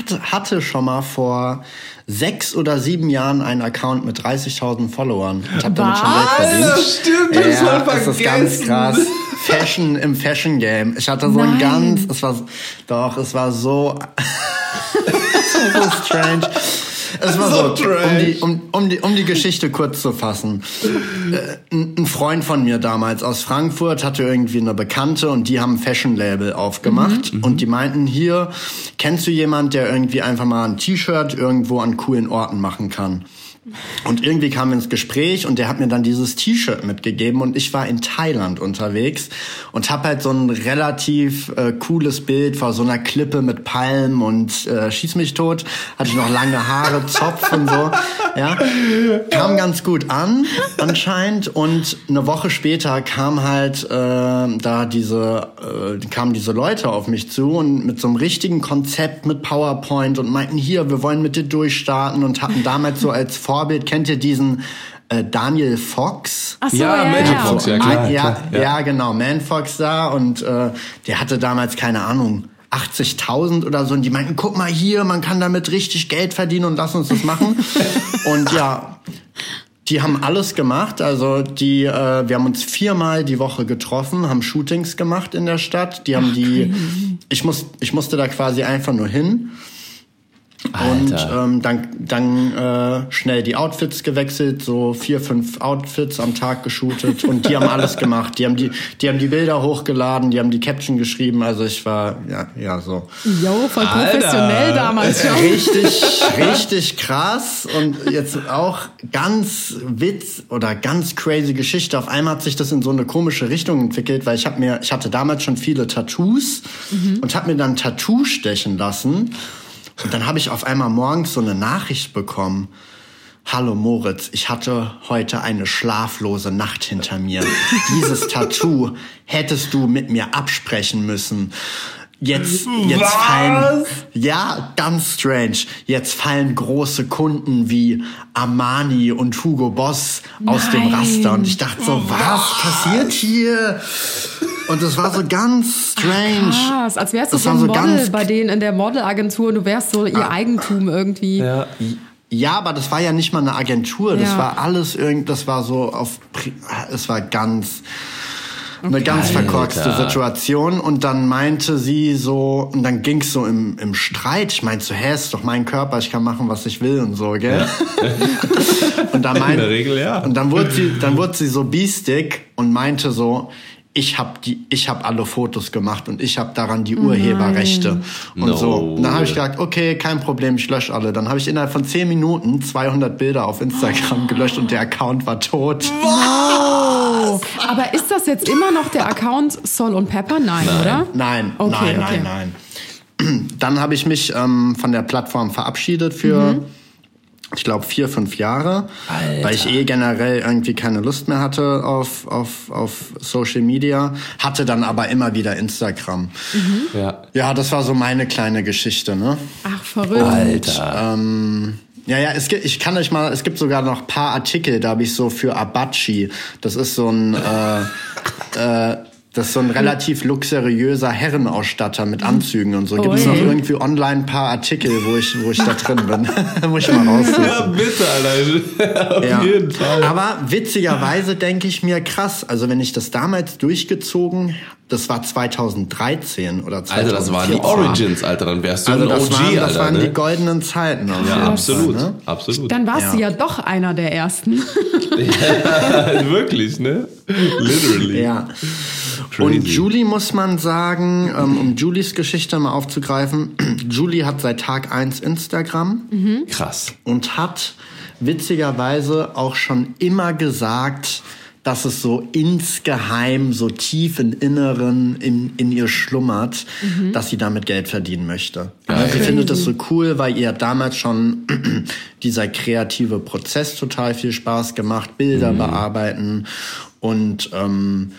hatte, hatte schon mal vor sechs oder sieben Jahren einen Account mit 30.000 Followern und habe damit schon Geld verdient. das stimmt, das war das ist ganz krass. Fashion im Fashion Game. Ich hatte so ein Nein. ganz, es war, doch, es war so, so strange. Es war So so, um, die, um, um, die, um die Geschichte kurz zu fassen. Äh, ein, ein Freund von mir damals aus Frankfurt hatte irgendwie eine Bekannte und die haben ein Fashion-Label aufgemacht. Und die meinten, hier, kennst du jemand, der irgendwie einfach mal ein T-Shirt irgendwo an coolen Orten machen kann? Und irgendwie kamen wir ins Gespräch und der hat mir dann dieses T-Shirt mitgegeben und ich war in Thailand unterwegs und habe halt so ein relativ äh, cooles Bild vor so einer Klippe mit Palmen und äh, schieß mich tot, hatte ich noch lange Haare, Zopf und so, ja, kam ganz gut an anscheinend. Und eine Woche später kam halt äh, da diese äh, kamen diese Leute auf mich zu und mit so einem richtigen Konzept mit PowerPoint und meinten hier, wir wollen mit dir durchstarten und hatten damals so als Vorbild, kennt ihr diesen äh, Daniel Fox? Ach so, Ja, Magic Fox, ja, klar. Ah, ja, klar, ja. genau, Man Fox da und äh, der hatte damals keine Ahnung. 80.000 oder so und die meinten, guck mal hier, man kann damit richtig Geld verdienen und lass uns das machen. und ja, die haben alles gemacht. Also die, äh, wir haben uns viermal die Woche getroffen, haben Shootings gemacht in der Stadt. Die haben die, ich muss, ich musste da quasi einfach nur hin. Und Alter. ähm, dann, dann äh, schnell die Outfits gewechselt, so vier, fünf Outfits am Tag geshootet und die haben alles gemacht. Die haben die, die haben die Bilder hochgeladen, die haben die Caption geschrieben. Also ich war ja, ja so Jo, voll Alter. professionell damals schon. richtig, richtig krass und jetzt auch ganz Witz oder ganz crazy Geschichte. Auf einmal hat sich das in so eine komische Richtung entwickelt, weil ich habe mir, ich hatte damals schon viele Tattoos und habe mir dann Tattoo stechen lassen. Und dann habe ich auf einmal morgens so eine Nachricht bekommen. Hallo Moritz, ich hatte heute eine schlaflose Nacht hinter mir. Dieses Tattoo hättest du mit mir absprechen müssen. Jetzt, jetzt Was? fallen, ja, ganz strange. Jetzt fallen große Kunden wie Armani und Hugo Boss aus dem. Raster. Und ich dachte so, was passiert hier? Und es war so ganz strange. Krass, als wärst du Das so war ein so Model ganz- bei denen in der Modelagentur und du wärst so ihr Eigentum irgendwie. Ja. Ja, aber das war ja nicht mal eine Agentur. Das Ja. war alles irgend, das war so auf, es war ganz, eine ganz verkorkste Alter. Situation. Und dann meinte sie so, und dann ging's so im, im Streit. Ich meinte so, hä, ist doch mein Körper, ich kann machen, was ich will und so, gell? und dann meinte, der Regel, ja. Und dann wurde sie, dann wurde sie so biestig und meinte so, ich habe die, ich habe alle Fotos gemacht und ich habe daran die Urheberrechte und No. so. Und dann habe ich gesagt, okay, kein Problem, ich lösche alle. Dann habe ich innerhalb von 10 Minuten 200 Bilder auf Instagram gelöscht und der Account war tot. Oh, aber ist das jetzt immer noch der Account Sol und Pepper? Nein, oder? Nein, Okay, nein, okay. nein, nein. Dann habe ich mich ähm, von der Plattform verabschiedet für, Mhm. Ich glaube, vier, fünf Jahre, weil ich eh generell irgendwie keine Lust mehr hatte auf, auf, auf Social Media, hatte dann aber immer wieder Instagram. Ja. Ja, das war so meine kleine Geschichte, ne? Ach, verrückt. Alter. Ja, ja, es gibt, ich kann euch mal, es gibt sogar noch paar Artikel, da habe ich so für Abachi, das ist so ein, äh, äh, das ist so ein relativ luxuriöser Herrenausstatter mit Anzügen und so. Gibt es noch irgendwie online ein paar Artikel, wo ich, wo ich da drin bin? Muss ich mal raussuchen. Ja, bitte, Alter. Auf Ja. jeden Fall. Aber witzigerweise denke ich mir krass, also wenn ich das damals durchgezogen, das war 2013 oder 2014. Alter, das waren die Origins, Alter. Dann wärst du Also ein das, OG, waren, das Alter. waren ne? die goldenen Zeiten. ja, jeden absolut. Fall, ne? Absolut. Dann warst Ja. du ja doch einer der ersten. Wirklich, ne? Literally. Ja. Crazy. Und Julie muss man sagen, ähm, um Julies Geschichte mal aufzugreifen, Julie hat seit Tag 1 Instagram Krass. und hat witzigerweise auch schon immer gesagt, dass es so insgeheim, so tief im Inneren in, in ihr schlummert, dass sie damit Geld verdienen möchte. Ja, sie findet das so cool, weil ihr damals schon dieser kreative Prozess total viel Spaß gemacht, Bilder bearbeiten und ähm,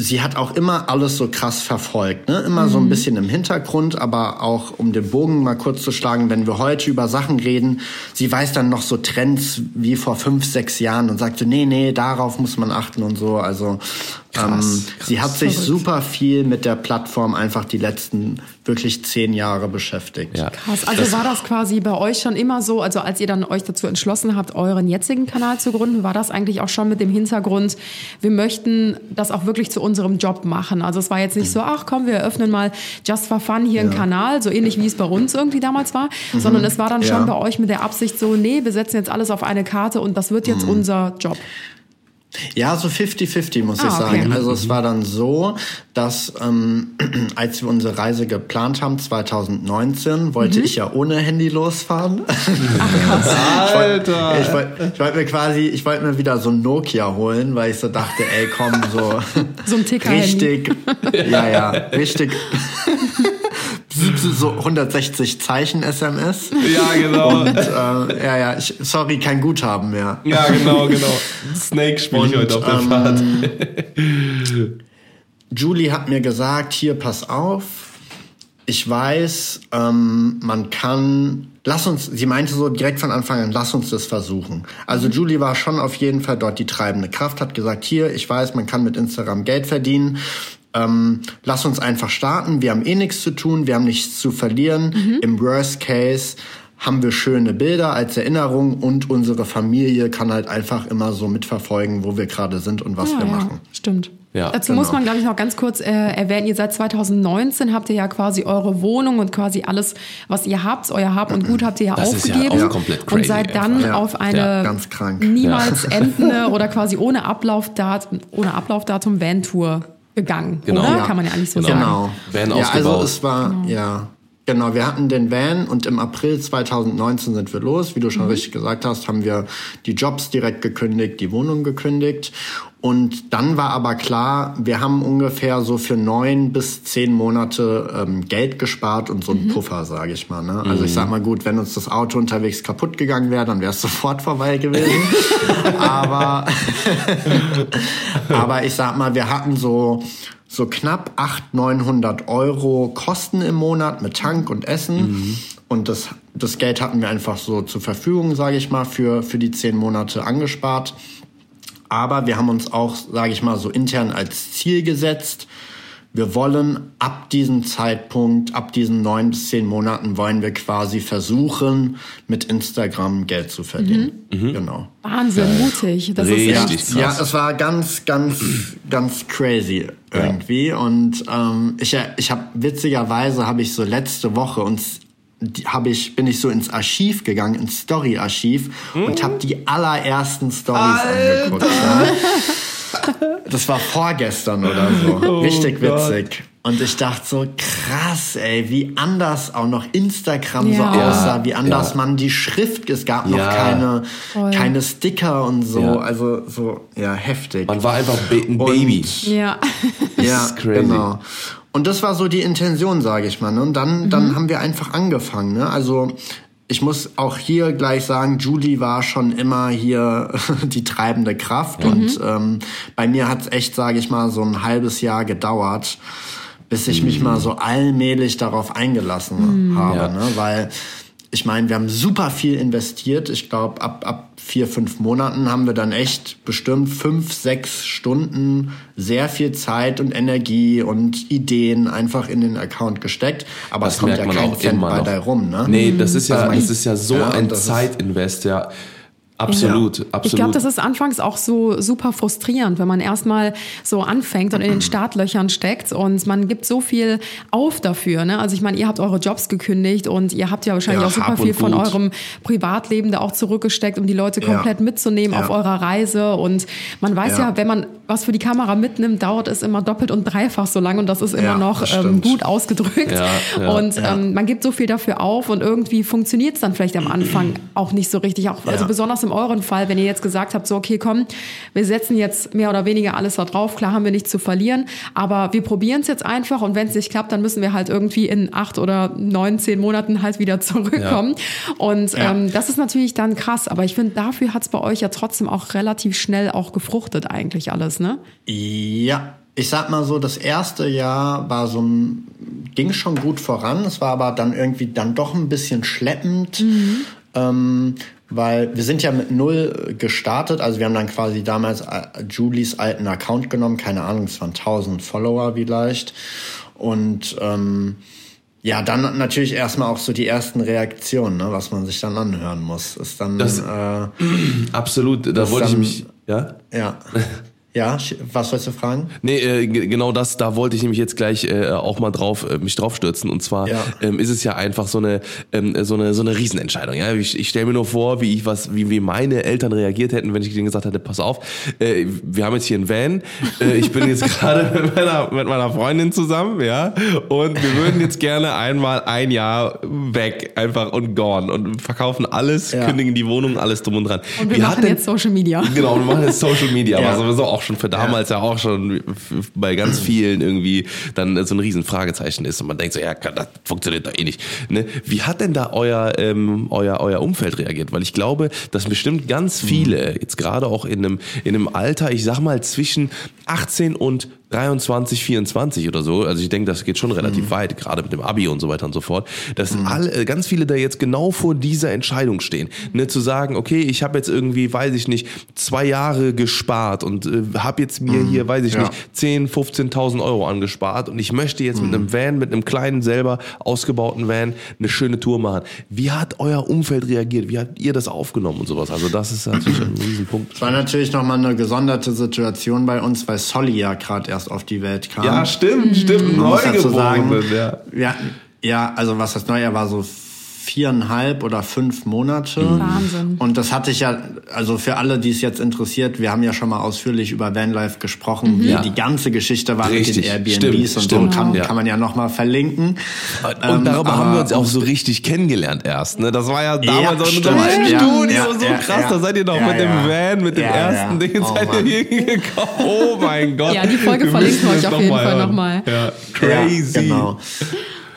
sie hat auch immer alles so krass verfolgt, ne? Immer so ein bisschen im Hintergrund, aber auch um den Bogen mal kurz zu schlagen, wenn wir heute über Sachen reden, sie weiß dann noch so Trends wie vor fünf, sechs Jahren und sagte, nee, nee, darauf muss man achten und so. Also ähm, sie hat sich super viel mit der Plattform einfach die letzten wirklich zehn Jahre beschäftigt. Ja. Krass. Also war das quasi bei euch schon immer so, also als ihr dann euch dazu entschlossen habt, euren jetzigen Kanal zu gründen, war das eigentlich auch schon mit dem Hintergrund, wir möchten das auch wirklich zu unserem Job machen. Also es war jetzt nicht so, ach komm, wir eröffnen mal just for fun hier einen Kanal, so ähnlich wie es bei uns irgendwie damals war, sondern es war dann schon Ja. bei euch mit der Absicht so, nee, wir setzen jetzt alles auf eine Karte und das wird jetzt unser Job. Ja, so 50-50 muss ich Ah, okay. sagen. Also es war dann so, dass ähm, als wir unsere Reise geplant haben, 2019, wollte ich ja ohne Handy losfahren. Alter! Ich wollte ich wollt mir quasi, ich wollte mir wieder so ein Nokia holen, weil ich so dachte, ey, komm, so, So ein Ticker-Handy. richtig, ja, ja, richtig, so 160 Zeichen SMS. Ja, genau. Und, äh, ja, ja, ich, sorry, kein Guthaben mehr. Ja, genau, genau. Snake spiele ich heute auf der ähm, Fahrt. Julie hat mir gesagt, hier, pass auf, ich weiß, ähm, man kann, lass uns, sie meinte so direkt von Anfang an, lass uns das versuchen. Also Julie war schon auf jeden Fall dort die treibende Kraft, hat gesagt, hier, ich weiß, man kann mit Instagram Geld verdienen. Ähm, lass uns einfach starten. Wir haben eh nichts zu tun, wir haben nichts zu verlieren. Im Worst Case haben wir schöne Bilder als Erinnerung und unsere Familie kann halt einfach immer so mitverfolgen, wo wir gerade sind und was Ja, wir ja, machen. Stimmt. Ja, Dazu genau. muss man, glaube ich, noch ganz kurz äh, erwähnen, ihr seit 2019 habt ihr ja quasi eure Wohnung und quasi alles, was ihr habt, euer Hab und Gut habt ihr ja Das ist ja aufgegeben auch komplett und crazy seid dann einfach. Ja. auf eine Ja, ganz krank. niemals endende oder quasi ohne Ablaufdatum, ohne Ablaufdatum Van-Tour gegangen. Genau. Oder? Ja. Kann man ja eigentlich so Genau. sagen. Genau. Van ja, ausgebaut. also es war, ja. Genau, wir hatten den Van und im April 2019 sind wir los. Wie du schon richtig gesagt hast, haben wir die Jobs direkt gekündigt, die Wohnung gekündigt. Und dann war aber klar, wir haben ungefähr so für neun bis zehn Monate ähm, Geld gespart und so einen Puffer, sage ich mal. Ne? Also ich sag mal gut, wenn uns das Auto unterwegs kaputt gegangen wäre, dann wäre es sofort vorbei gewesen. aber aber ich sag mal, wir hatten so so knapp 800, 900 Euro Kosten im Monat mit Tank und Essen. Und das, das Geld hatten wir einfach so zur Verfügung, sage ich mal, für, für die zehn Monate angespart. Aber wir haben uns auch, sage ich mal, so intern als Ziel gesetzt. Wir wollen ab diesem Zeitpunkt, ab diesen neun bis zehn Monaten, wollen wir quasi versuchen, mit Instagram Geld zu verdienen. Genau. Wahnsinn, mutig. Das Richtig. ist Ja, echt. krass. ja, es war ganz, ganz, ganz crazy irgendwie. Und ähm, ich, ich habe witzigerweise habe ich so letzte Woche uns die, hab ich bin ich so ins Archiv gegangen, ins Story-Archiv und habe die allerersten Stories angeguckt. Ja. Das war vorgestern oder so. Richtig witzig. Und ich dachte so, krass, ey, wie anders auch noch Instagram so Ja. aussah, wie anders Ja. man die Schrift, es gab noch Ja. keine, Voll. keine Sticker und so, Ja. also so, ja, heftig. Man war einfach ein Und- Baby. Ja. ja, ist crazy. genau. Und das war so die Intention, sage ich mal. Ne? Und dann, dann haben wir einfach angefangen. Ne? Also ich muss auch hier gleich sagen, Julie war schon immer hier die treibende Kraft. Und ähm, bei mir hat's echt, sage ich mal, so ein halbes Jahr gedauert, bis ich mich mal so allmählich darauf eingelassen habe. Ja. Ne? Weil ich meine, wir haben super viel investiert. Ich glaube, ab, ab vier, fünf Monaten haben wir dann echt bestimmt fünf, sechs Stunden sehr viel Zeit und Energie und Ideen einfach in den Account gesteckt. Aber Das es kommt merkt ja man kein auch Cent immer bei noch. da rum, ne? Nee, das ist ja, Also man- das ist ja so Ja, ein Zeitinvest, ja. Absolut, absolut. Ich glaube, das ist anfangs auch so super frustrierend, wenn man erstmal so anfängt und in den Startlöchern steckt und man gibt so viel auf dafür. Ne? Also ich meine, ihr habt eure Jobs gekündigt und ihr habt ja wahrscheinlich Ja, auch super viel von Gut. eurem Privatleben da auch zurückgesteckt, um die Leute Ja. komplett mitzunehmen Ja. auf eurer Reise. Und man weiß ja. Ja. wenn man was für die Kamera mitnimmt, dauert es immer doppelt und dreifach so lang und das ist immer Ja, noch ähm, gut ausgedrückt. Ja, ja. und ähm, man gibt so viel dafür auf und irgendwie funktioniert es dann vielleicht am Anfang auch nicht so richtig. Auch, also Ja. besonders in euren Fall, wenn ihr jetzt gesagt habt, so okay, komm, wir setzen jetzt mehr oder weniger alles da drauf. Klar haben wir nichts zu verlieren, aber wir probieren es jetzt einfach und wenn es nicht klappt, dann müssen wir halt irgendwie in acht oder neun, zehn Monaten halt wieder zurückkommen. Und Ja. ähm, das ist natürlich dann krass, aber ich finde, dafür hat es bei euch ja trotzdem auch relativ schnell auch gefruchtet eigentlich alles, ne? Ja, ich sag mal so, das erste Jahr war so ein, ging schon gut voran. Es war aber dann irgendwie dann doch ein bisschen schleppend. Ähm, weil wir sind ja mit null gestartet, also wir haben dann quasi damals äh, Julies alten Account genommen, keine Ahnung, es waren 1000 Follower vielleicht. Und ähm, ja, dann natürlich erstmal auch so die ersten Reaktionen, ne, was man sich dann anhören muss. Ist dann Das- äh, Absolut, da wollte ich mich, ja? ja. Ja, was wolltest du fragen? Nee, äh, ge- genau das, da wollte ich nämlich jetzt gleich äh, auch mal drauf, äh, mich draufstürzen. Und zwar Ja. ähm, ist es ja einfach so eine, ähm, so eine, so eine Riesenentscheidung. Ja? Ich, ich stelle mir nur vor, wie ich was, wie, wie meine Eltern reagiert hätten, wenn ich denen gesagt hätte, pass auf, äh, wir haben jetzt hier einen Van, äh, ich bin jetzt gerade mit meiner, mit meiner Freundin zusammen, ja, und wir würden jetzt gerne einmal ein Jahr weg, einfach und gone und verkaufen alles, Ja. kündigen die Wohnung, alles drum und dran. Und wir Wie hat machen denn- jetzt Social Media. Genau, wir machen jetzt Social Media, Ja. aber sowieso auch schon für damals ja, auch schon bei ganz vielen irgendwie dann so ein riesen Fragezeichen ist und man denkt so, ja, das funktioniert doch eh nicht. Ne? Wie hat denn da euer, ähm, euer, euer Umfeld reagiert? Weil ich glaube, dass bestimmt ganz viele, jetzt gerade auch in einem, in einem Alter, ich sag mal zwischen 18 und 23, 24 oder so, also ich denke, das geht schon relativ weit, gerade mit dem Abi und so weiter und so fort, dass alle, äh, ganz viele da jetzt genau vor dieser Entscheidung stehen, ne, zu sagen, okay, ich habe jetzt irgendwie, weiß ich nicht, zwei Jahre gespart und äh, habe jetzt mir hier, weiß ich Ja. nicht, 10, 15.000 Euro angespart und ich möchte jetzt mit einem Van, mit einem kleinen selber ausgebauten Van eine schöne Tour machen. Wie hat euer Umfeld reagiert? Wie habt ihr das aufgenommen und sowas? Also das ist natürlich ein Riesenpunkt. Es war natürlich nochmal eine gesonderte Situation bei uns, weil Solly ja gerade erst auf die Welt kam. Ja, stimmt, stimmt, Neugeborenen, ja. ja, ja, also was das Neue war so viereinhalb oder fünf Monate. Wahnsinn. Und das hatte ich ja, also für alle, die es jetzt interessiert, wir haben ja schon mal ausführlich über Vanlife gesprochen, wie Ja. die ganze Geschichte war Richtig, mit den Airbnbs stimmt, und stimmt, so kann, ja. kann man ja nochmal verlinken. Und Ähm, darüber haben wir uns auch so richtig kennengelernt erst. Ne? Das war ja damals auch in stimmt. unserem alten Ja, Studio ja, so ja, krass. ja. Da seid ihr noch Ja, mit dem ja. Van, mit dem Ja, ersten ja. Ding, Oh, seid Mann. ihr hier gekommen. Oh mein Gott. Ja, die Folge Wir verlinken wir müssen euch auf jeden noch mal Fall nochmal. Ja, crazy. Ja, genau.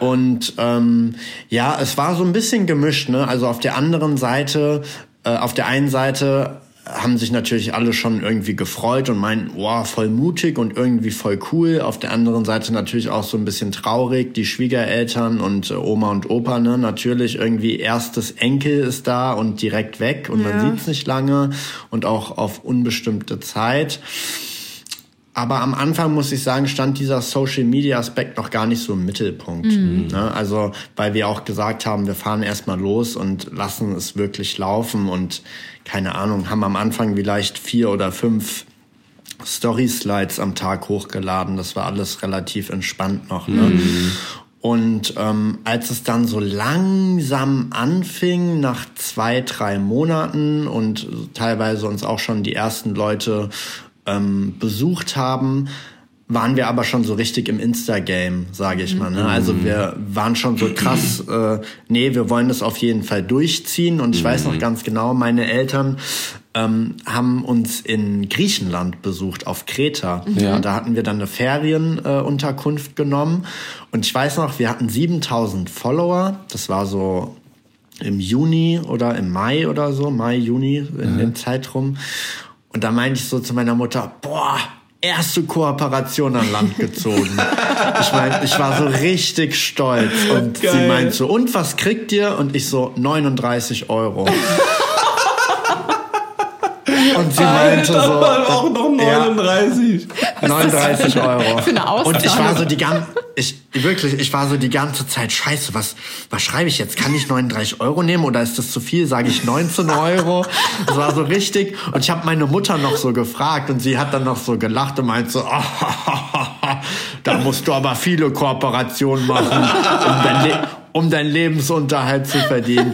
Und ähm, ja, es war so ein bisschen gemischt. Ne? Also auf der anderen Seite, äh, auf der einen Seite haben sich natürlich alle schon irgendwie gefreut und meinten, wow, voll mutig und irgendwie voll cool. Auf der anderen Seite natürlich auch so ein bisschen traurig. Die Schwiegereltern und äh, Oma und Opa, ne, natürlich irgendwie erstes Enkel ist da und direkt weg und man Ja. sieht's nicht lange und auch auf unbestimmte Zeit. Aber am Anfang muss ich sagen, stand dieser Social Media Aspekt noch gar nicht so im Mittelpunkt. Ne? Also, weil wir auch gesagt haben, wir fahren erstmal los und lassen es wirklich laufen und keine Ahnung, haben am Anfang vielleicht vier oder fünf Story-Slides am Tag hochgeladen. Das war alles relativ entspannt noch. Ne? Und ähm, als es dann so langsam anfing, nach zwei, drei Monaten und teilweise uns auch schon die ersten Leute ähm, besucht haben, waren wir aber schon so richtig im Insta-Game, sage ich mal. Ne? Also wir waren schon so krass, äh, nee, wir wollen das auf jeden Fall durchziehen. Und ich weiß noch ganz genau, meine Eltern ähm, haben uns in Griechenland besucht, auf Kreta. Ja. Und da hatten wir dann eine Ferienunterkunft äh, genommen. Und ich weiß noch, wir hatten 7000 Follower. Das war so im Juni oder im Mai oder so, Mai, Juni, in dem Zeitraum. Und da meinte ich so zu meiner Mutter, boah, erste Kooperation an Land gezogen. ich mein, ich war so richtig stolz. Und sie Geil. meint so, und was kriegt ihr? Und ich so, 39 Euro. Und sie meinte so, auch noch Ja. 39. 39 Euro. für eine? Und ich war so die ganze, ich, wirklich, ich war so die ganze Zeit, scheiße, was, was schreibe ich jetzt? Kann ich 39 Euro nehmen oder ist das zu viel? Sage ich 19 Euro? Das war so richtig. Und ich habe meine Mutter noch so gefragt und sie hat dann noch so gelacht und meint so, da musst du aber viele Kooperationen machen, um dein, Le um deinen Lebensunterhalt zu verdienen.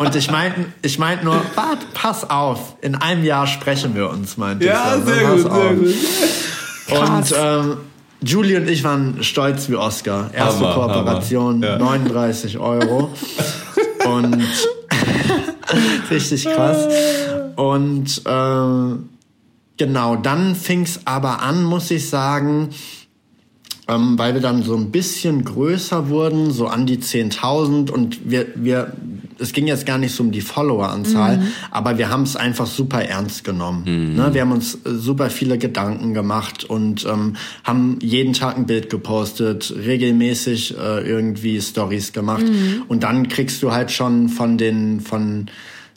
Und ich meinte ich meint nur, wart, pass auf, in einem Jahr sprechen wir uns, meinte Ja, ich. so, ne? sehr gut, auf. sehr gut. Und ähm, Julie und ich waren stolz wie Oscar. Erste Hammer, Kooperation, Hammer, ja. 39 Euro. und richtig krass. Und ähm, genau, dann fing's aber an, muss ich sagen, ähm, weil wir dann so ein bisschen größer wurden, so an die 10.000 und wir, wir, es ging jetzt gar nicht so um die Followeranzahl, aber wir haben es einfach super ernst genommen. Ne? Wir haben uns äh, super viele Gedanken gemacht und ähm, haben jeden Tag ein Bild gepostet, regelmäßig äh, irgendwie Stories gemacht und dann kriegst du halt schon von den, von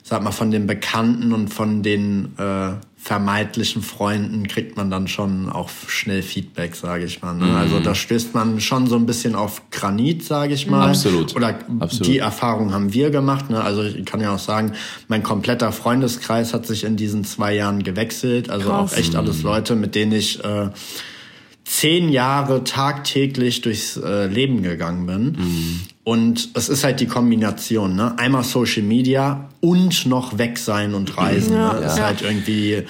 sag mal, von den Bekannten und von den äh, vermeintlichen Freunden kriegt man dann schon auch schnell Feedback, sage ich mal. Ne? Also da stößt man schon so ein bisschen auf Granit, sage ich mal. Absolut. Oder Absolut. die Erfahrung haben wir gemacht. Ne? Also ich kann ja auch sagen, mein kompletter Freundeskreis hat sich in diesen zwei Jahren gewechselt. Also Krass. auch echt alles Leute, mit denen ich äh, zehn Jahre tagtäglich durchs äh, Leben gegangen bin. Und es ist halt die Kombination, ne? Einmal Social Media und noch weg sein und reisen. Ja. Ne? Das ist Ja. halt irgendwie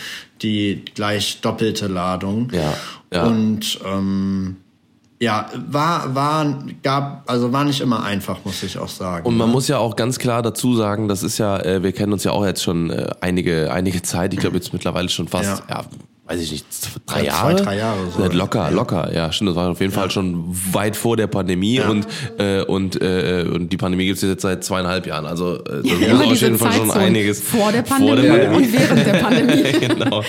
die gleich doppelte Ladung. Ja, ja. Und ähm, ja, war, war, gab, also war nicht immer einfach, muss ich auch sagen. Und man muss ja auch ganz klar dazu sagen, das ist ja, äh, wir kennen uns ja auch jetzt schon äh, einige, einige Zeit, ich glaube jetzt mittlerweile schon fast, ja. Ja. Weiß ich nicht, drei Ja, Jahre? zwei, drei Jahre so. Ja, locker, locker, ja, stimmt, das war auf jeden Fall schon weit vor der Pandemie und, äh, und, äh, und die Pandemie gibt es jetzt seit zweieinhalb Jahren, also äh, das Immer ist auf jeden Fall schon einiges. Vor der Pandemie, und während der Pandemie. genau.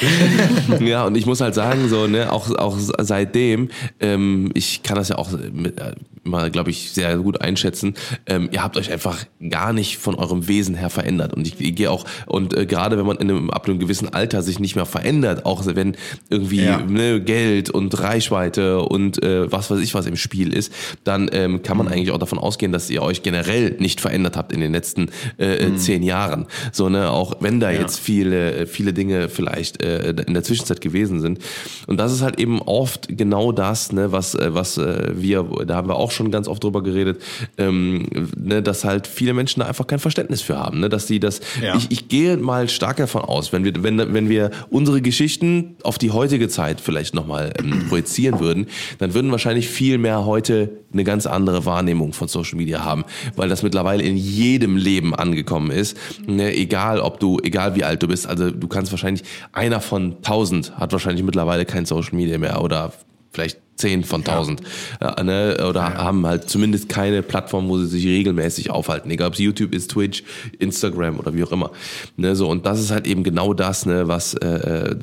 Ja, und ich muss halt sagen, so, ne, auch, auch seitdem, ähm, ich kann das ja auch mit, äh, immer, glaube ich, sehr gut einschätzen, ähm, ihr habt euch einfach gar nicht von eurem Wesen her verändert. Und ich, ich gehe auch, und äh, gerade wenn man in einem, ab einem gewissen Alter sich nicht mehr verändert, auch wenn irgendwie Ja. ne, Geld und Reichweite und äh, was weiß ich was im Spiel ist, dann ähm, kann man eigentlich auch davon ausgehen, dass ihr euch generell nicht verändert habt in den letzten äh, äh, zehn Jahren. So, ne, auch wenn da jetzt viele, viele Dinge vielleicht äh, in der Zwischenzeit gewesen sind. Und das ist halt eben oft genau das, ne, was, äh, was äh, wir, da haben wir auch schon ganz oft drüber geredet, ähm, ne, dass halt viele Menschen da einfach kein Verständnis für haben, ne, dass die das, Ja. ich, ich gehe mal stark davon aus, wenn wir, wenn, wenn wir unsere Geschichten auf die heutige Zeit vielleicht nochmal ähm, projizieren würden, dann würden wahrscheinlich viel mehr heute eine ganz andere Wahrnehmung von Social Media haben, weil das mittlerweile in jedem Leben angekommen ist. Ne, egal ob du, egal wie alt du bist, also du kannst wahrscheinlich, einer von tausend hat wahrscheinlich mittlerweile kein Social Media mehr oder vielleicht zehn von tausend ja. ne, oder haben halt zumindest keine Plattform, wo sie sich regelmäßig aufhalten. Egal ob es YouTube ist, Twitch, Instagram oder wie auch immer. Ne, so und das ist halt eben genau das, ne, was äh, äh,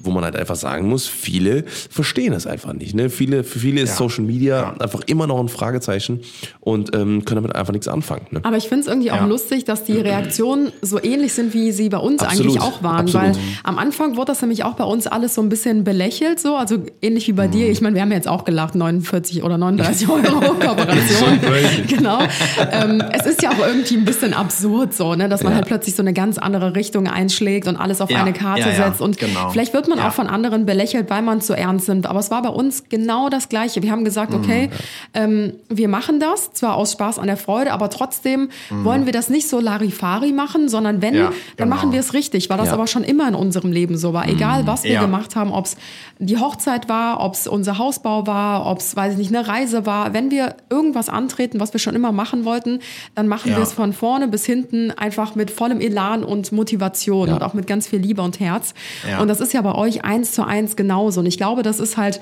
wo man halt einfach sagen muss, viele verstehen es einfach nicht. Ne? Viele, für viele ist Ja. Social Media Ja. einfach immer noch ein Fragezeichen und ähm, können damit einfach nichts anfangen. Ne? Aber ich finde es irgendwie auch Ja. lustig, dass die Reaktionen so ähnlich sind, wie sie bei uns Absolut, eigentlich auch waren. absolut. Weil am Anfang wurde das nämlich auch bei uns alles so ein bisschen belächelt, so, also ähnlich wie bei Mhm. dir. Ich meine, wir haben jetzt auch gelacht, 49 oder 39 Euro Kooperation. genau. Ähm, es ist ja auch irgendwie ein bisschen absurd so, ne, dass man Ja. halt plötzlich so eine ganz andere Richtung einschlägt und alles auf Ja, eine Karte ja, ja, setzt. Und genau. vielleicht wird man Ja. auch von anderen belächelt, weil man so ernst nimmt. Aber es war bei uns genau das Gleiche. Wir haben gesagt, Mhm. okay, ähm, wir machen das, zwar aus Spaß an der Freude, aber trotzdem wollen wir das nicht so Larifari machen, sondern wenn, Mhm. Ja, dann genau. machen wir es richtig, weil das aber schon immer in unserem Leben so war. Egal, was wir gemacht haben, ob es die Hochzeit war, ob es unser Hausbau war, ob es, weiß ich nicht, eine Reise war. Wenn wir irgendwas antreten, was wir schon immer machen wollten, dann machen wir es von vorne bis hinten einfach mit vollem Elan und Motivation und auch mit ganz viel Liebe und Herz. Und das ist ja bei euch eins zu eins genauso. Und ich glaube, das ist halt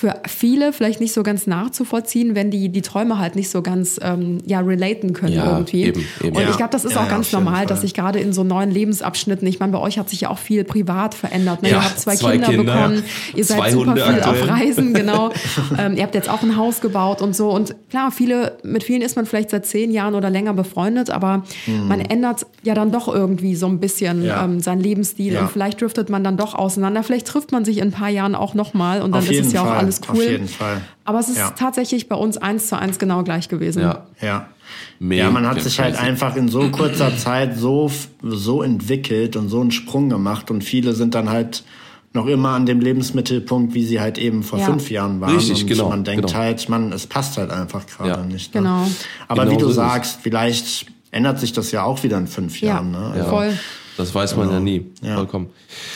für viele vielleicht nicht so ganz nachzuvollziehen, wenn die die Träume halt nicht so ganz ähm, ja relaten können Ja, irgendwie. eben, eben. Und Ja. ich glaube, das ist Ja, auch ganz normal, Fall. dass sich gerade in so neuen Lebensabschnitten, ich meine, bei euch hat sich ja auch viel privat verändert. Ne? Ja, ihr habt zwei, zwei Kinder, Kinder, bekommen, ihr seid super Hunde viel aktuell. auf Reisen, genau. ähm, ihr habt jetzt auch ein Haus gebaut und so. Und klar, viele, mit vielen ist man vielleicht seit zehn Jahren oder länger befreundet, aber man ändert ja dann doch irgendwie so ein bisschen Mhm. Ja. ähm, seinen Lebensstil Ja. und vielleicht driftet man dann doch auseinander. Vielleicht trifft man sich in ein paar Jahren auch nochmal und dann Auf ist es ja Fall, auch alles cool. auf jeden Fall. Aber es ist Ja. tatsächlich bei uns eins zu eins genau gleich gewesen. Ja. Ja. Mega Ja, man hat sich halt einfach in so kurzer Zeit so, so entwickelt und so einen Sprung gemacht und viele sind dann halt noch immer an dem Lebensmittelpunkt, wie sie halt eben vor Ja. fünf Jahren waren. Richtig, und genau, man denkt genau. halt, man, es passt halt einfach gerade Ja. nicht. Ne? Genau. Aber Genau wie du so sagst, vielleicht ändert sich das ja auch wieder in fünf Ja, Jahren. Ne? Ja. voll. Das weiß man ja nie. Ja. Vollkommen.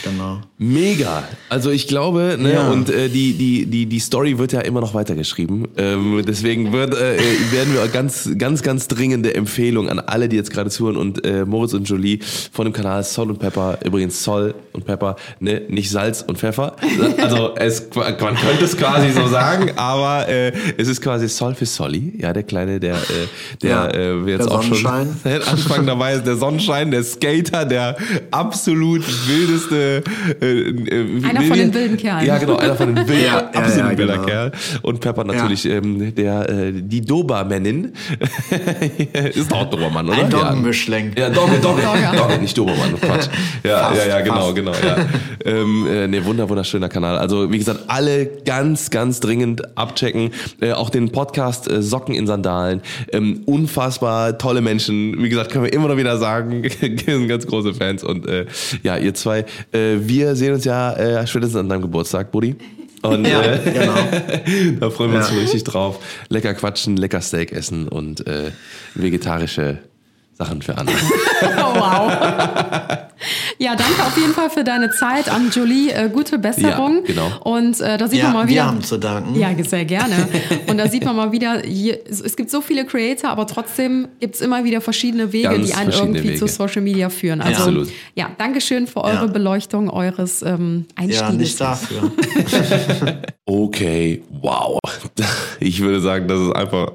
Genau. Mega. Also ich glaube, ne, Ja. und äh, die, die, die, die Story wird ja immer noch weitergeschrieben. Ähm, deswegen wird, äh, werden wir ganz, ganz, ganz dringende Empfehlung an alle, die jetzt gerade zuhören und äh, Moritz und Jolie von dem Kanal Sol und Pepper, übrigens Sol und Pepper, ne, nicht Salz und Pfeffer. Also es, man könnte es quasi so sagen, aber äh, es ist quasi Sol für Solly, ja, der Kleine, der, äh, der Ja, äh, jetzt der auch schon Anfang dabei ist, der Sonnenschein, der Skater, der der absolut wildeste. Äh, äh, Einer von den wilden Kerlen. Ja, genau, einer von den wilden, Ja, absolut ja, wilder genau. Kerl. Und Pepper natürlich ähm, der äh, die Dobermännin. ist auch Dobermann, oder? Ein. Doggenmischling. Ja, Dogge, Dogge, Dogge. Nicht Dobermann, Quatsch. Ja, Fast, ja, ja, genau, fast. genau, ja. ähm, äh, ne, wunder, wunderschöner Kanal. Also, wie gesagt, alle ganz, ganz dringend abchecken. Äh, auch den Podcast äh, Socken in Sandalen. Ähm, unfassbar tolle Menschen. Wie gesagt, können wir immer noch wieder sagen, sind ganz große Fans. Und äh, ja, ihr zwei, äh, wir sehen uns ja äh, spätestens an deinem Geburtstag, Buddy. Und Ja, äh, genau. da freuen wir uns Ja. richtig drauf. Lecker quatschen, lecker Steak essen und äh, vegetarische Sachen für andere. Oh, wow. Ja, danke auf jeden Fall für deine Zeit an Jolie. Äh, gute Besserung. Ja, genau. Und äh, da sieht Ja, man mal wir wieder. haben zu danken. Ja, sehr gerne. Und da sieht man mal wieder, hier, es es gibt so viele Creator, aber trotzdem gibt es immer wieder verschiedene Wege, Ganz die einen irgendwie zu Wege. Social Media führen. Also Absolut. ja, Dankeschön für eure Ja. Beleuchtung eures ähm, Einstiegs. Ja, nicht dafür. Okay, wow. Ich würde sagen, das ist einfach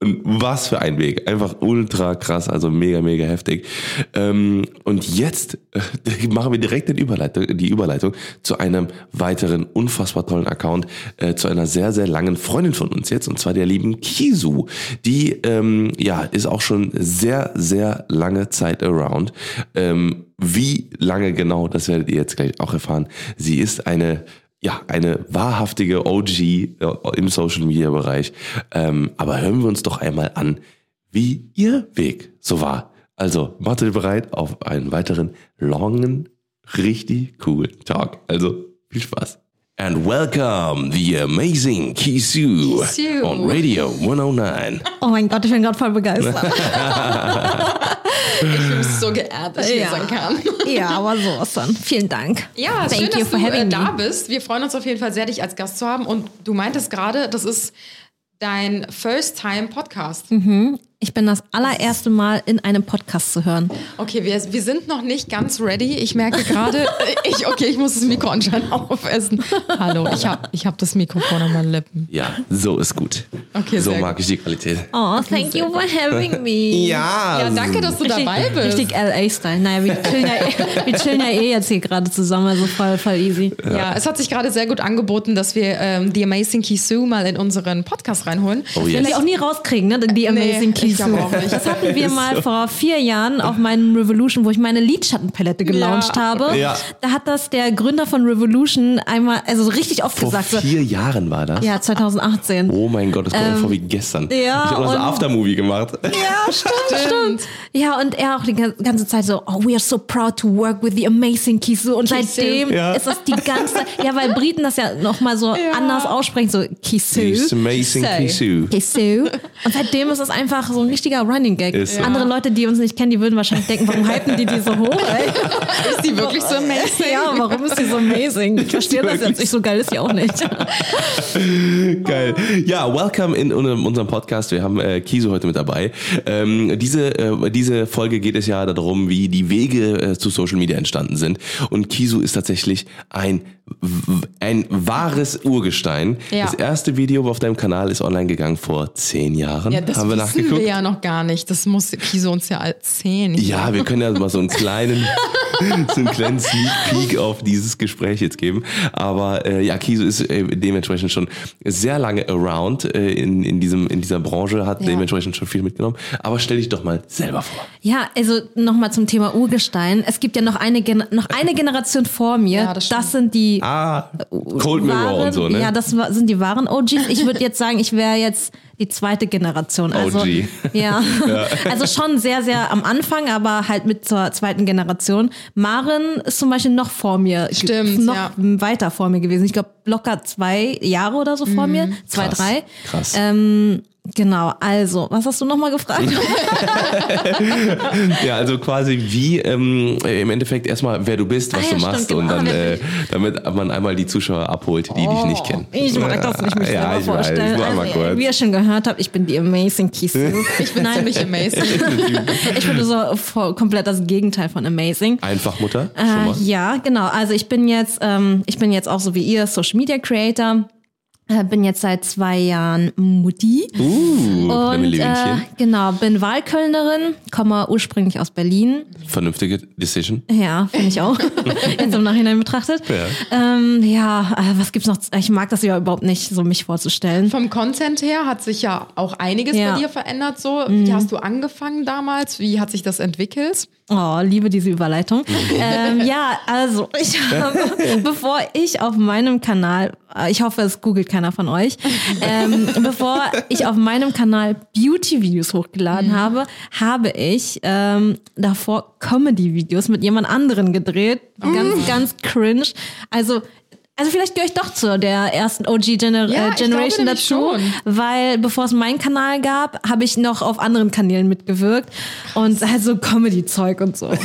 was für ein Weg. Einfach ultra krass, also mega, mega heftig. Ähm, und jetzt äh, machen wir direkt den Überleitung, die Überleitung zu einem weiteren unfassbar tollen Account, äh, zu einer sehr, sehr langen Freundin von uns jetzt, und zwar der lieben Kisu. Die ähm, ja ist auch schon sehr, sehr lange Zeit around. Ähm, wie lange genau, das werdet ihr jetzt gleich auch erfahren. Sie ist eine ja, eine wahrhaftige OG äh, im Social Media Bereich. Ähm, aber hören wir uns doch einmal an, wie ihr Weg so war. Also, macht euch bereit auf einen weiteren langen, richtig coolen Talk. Also, viel Spaß. And welcome the amazing Kisu, Kisu. on Radio 109. Oh mein Gott, ich bin gerade voll begeistert. Ich bin so geehrt, dass ich hier Ja. sein kann. ja, aber sowas dann. Vielen Dank. Ja, Thank schön, dass du äh, da bist. Wir freuen uns auf jeden Fall sehr, dich als Gast zu haben. Und du meintest gerade, das ist dein First-Time-Podcast. Ich bin das allererste Mal in einem Podcast zu hören. Okay, wir, wir sind noch nicht ganz ready. Ich merke gerade, ich, okay, ich muss das Mikro anscheinend aufessen. Hallo, ich habe ich hab das Mikrofon an meinen Lippen. Ja, so ist gut. Okay, so mag ich die Qualität. Oh, thank you for having me. Ja, Ja, danke, dass du dabei bist. Richtig LA-Style. Naja, wir chillen, ja, wir chillen ja eh jetzt hier gerade zusammen, also voll, voll easy. Ja, es hat sich gerade sehr gut angeboten, dass wir ähm, The Amazing Kisu mal in unseren Podcast reinholen. Oh yes. wir auch nie rauskriegen, ne? Die Amazing Nee, ich glaub auch nicht. Das hatten wir mal vor vier Jahren auf meinem Revolution, wo ich meine Lidschattenpalette gelauncht Ja. habe. Ja. Da hat das der Gründer von Revolution einmal, also so richtig oft Vor gesagt. So, vier Jahren war das? ja, 2018. Oh mein Gott, das kommt mir vor wie gestern. Ähm, ja, ich habe das und- Aftermovie gemacht. Ja, stimmt, stimmt. Ja, und er auch die gan- ganze Zeit so, oh, we are so proud to work with the amazing Kisu. Und seitdem Ja. ist das die ganze ja, weil Briten das ja nochmal so anders aussprechen, so Kisu. It's amazing Kisu. Kisu. Kisu. Und seitdem ist es einfach so ein richtiger Running Gag. Ist so. Andere Leute, die uns nicht kennen, die würden wahrscheinlich denken, warum hypen die die so hoch? Ey? Ist die wirklich so amazing? Ja, warum ist die so amazing? Ich verstehe das jetzt nicht, so geil ist die auch nicht. Geil. Ja, welcome in un- unserem Podcast. Wir haben äh, Kisu heute mit dabei. Ähm, diese, äh, diese Folge geht es ja darum, wie die Wege äh, zu Social Media entstanden sind. Und Kisu ist tatsächlich ein, ein wahres Urgestein. Ja. Das erste Video auf deinem Kanal ist online gegangen vor zehn Jahren. Ja, das haben wir nachgeguckt. wir ja noch gar nicht. Das muss Kiso uns ja erzählen. Ja, wir können ja mal so einen kleinen, so einen kleinen Sneak Peek auf dieses Gespräch jetzt geben. Aber äh, ja, Kiso ist äh, dementsprechend schon sehr lange around äh, in, in, diesem, in dieser Branche, hat Ja. dementsprechend schon viel mitgenommen. Aber stell dich doch mal selber vor. Ja, also nochmal zum Thema Urgestein. Es gibt ja noch eine, Gen noch eine Generation vor mir. Ja, das stimmt. sind die Ah, Cold Mirror und so, ne? Ja, das sind die wahren OGs. Ich würde jetzt sagen, ich wäre jetzt die zweite Generation. Also, OG. Ja. Also schon sehr, sehr am Anfang, aber halt mit zur zweiten Generation. Maren ist zum Beispiel noch vor mir. Stimmt, Noch ja. weiter vor mir gewesen. Ich glaube, locker zwei Jahre oder so vor mir. Zwei, Krass, drei. krass. Ähm, genau, also, was hast du nochmal gefragt? Ja, also quasi wie ähm, im Endeffekt erstmal, wer du bist, was Ah, ja, du stimmt, machst genau. und dann, äh, damit man einmal die Zuschauer abholt, die dich nicht kennen. Oh, Ich mag das nicht mich ja, selber ich vorstellen. Weiß, also, kurz. wie ihr schon gehört habt, ich bin die Amazing Kisu. Ich bin ziemlich amazing. Ich bin so voll, komplett das Gegenteil von Amazing. Einfach Mutter, Äh, ja, genau. Also ich bin jetzt, ähm, ich bin jetzt auch so wie ihr Social Media Creator. Äh, Bin jetzt seit zwei Jahren Mutti. Uh, Und äh, genau, bin Wahlkölnerin, komme ursprünglich aus Berlin. Vernünftige Decision. Ja, finde ich auch. Jetzt im Nachhinein betrachtet. Ja. Ähm, ja, äh, was gibt's noch? Ich mag das ja überhaupt nicht, so mich vorzustellen. Vom Content her hat sich ja auch einiges Ja. Mhm. bei dir verändert. So, wie hast du angefangen damals? Wie hat sich das entwickelt? Oh, liebe diese Überleitung. ähm, ja, also ich habe, bevor ich auf meinem Kanal, äh, ich hoffe, es googelt keiner von euch, ähm, bevor ich auf meinem Kanal Beauty-Videos hochgeladen habe, habe ich ähm, davor Comedy-Videos mit jemand anderen gedreht. Ganz, ganz cringe. Also also vielleicht gehöre ich doch zu der ersten OG-Gener Ja, äh, Generation dazu, schon. weil bevor es meinen Kanal gab, habe ich noch auf anderen Kanälen mitgewirkt und halt so Comedy-Zeug und so.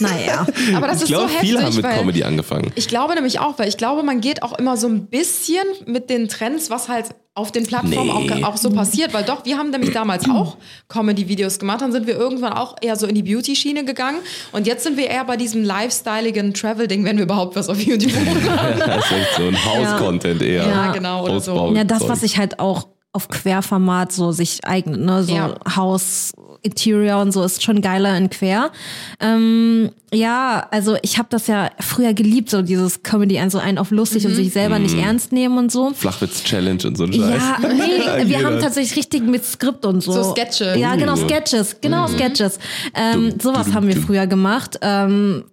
Naja. Aber das Ich ist glaube, so heftig, viele haben mit weil Comedy angefangen. ich glaube nämlich auch, weil ich glaube, man geht auch immer so ein bisschen mit den Trends, was halt auf den Plattformen Nee. auch, auch so passiert, weil doch, wir haben nämlich damals auch Comedy-Videos gemacht, dann sind wir irgendwann auch eher so in die Beauty-Schiene gegangen und jetzt sind wir eher bei diesem lifestyleigen Travel-Ding, wenn wir überhaupt was auf YouTube hochladen. das ist echt so ein House-Content eher. Ja, genau, oder so. Ja, das, was sich halt auch auf Querformat so sich eignet, ne? So Ja. Haus, Interior und so ist schon geiler in Quer. Ähm, ja, also ich habe das ja früher geliebt, so dieses Comedy, also einen auf lustig und sich selber nicht ernst nehmen und so. Flachwitz-Challenge und so ein Scheiß. Ja, nee, wir haben tatsächlich richtig mit Skript und so. So Sketche. Ja, genau, Uh. Sketches. Genau, Sketches. Ähm, sowas haben wir früher gemacht. Ähm,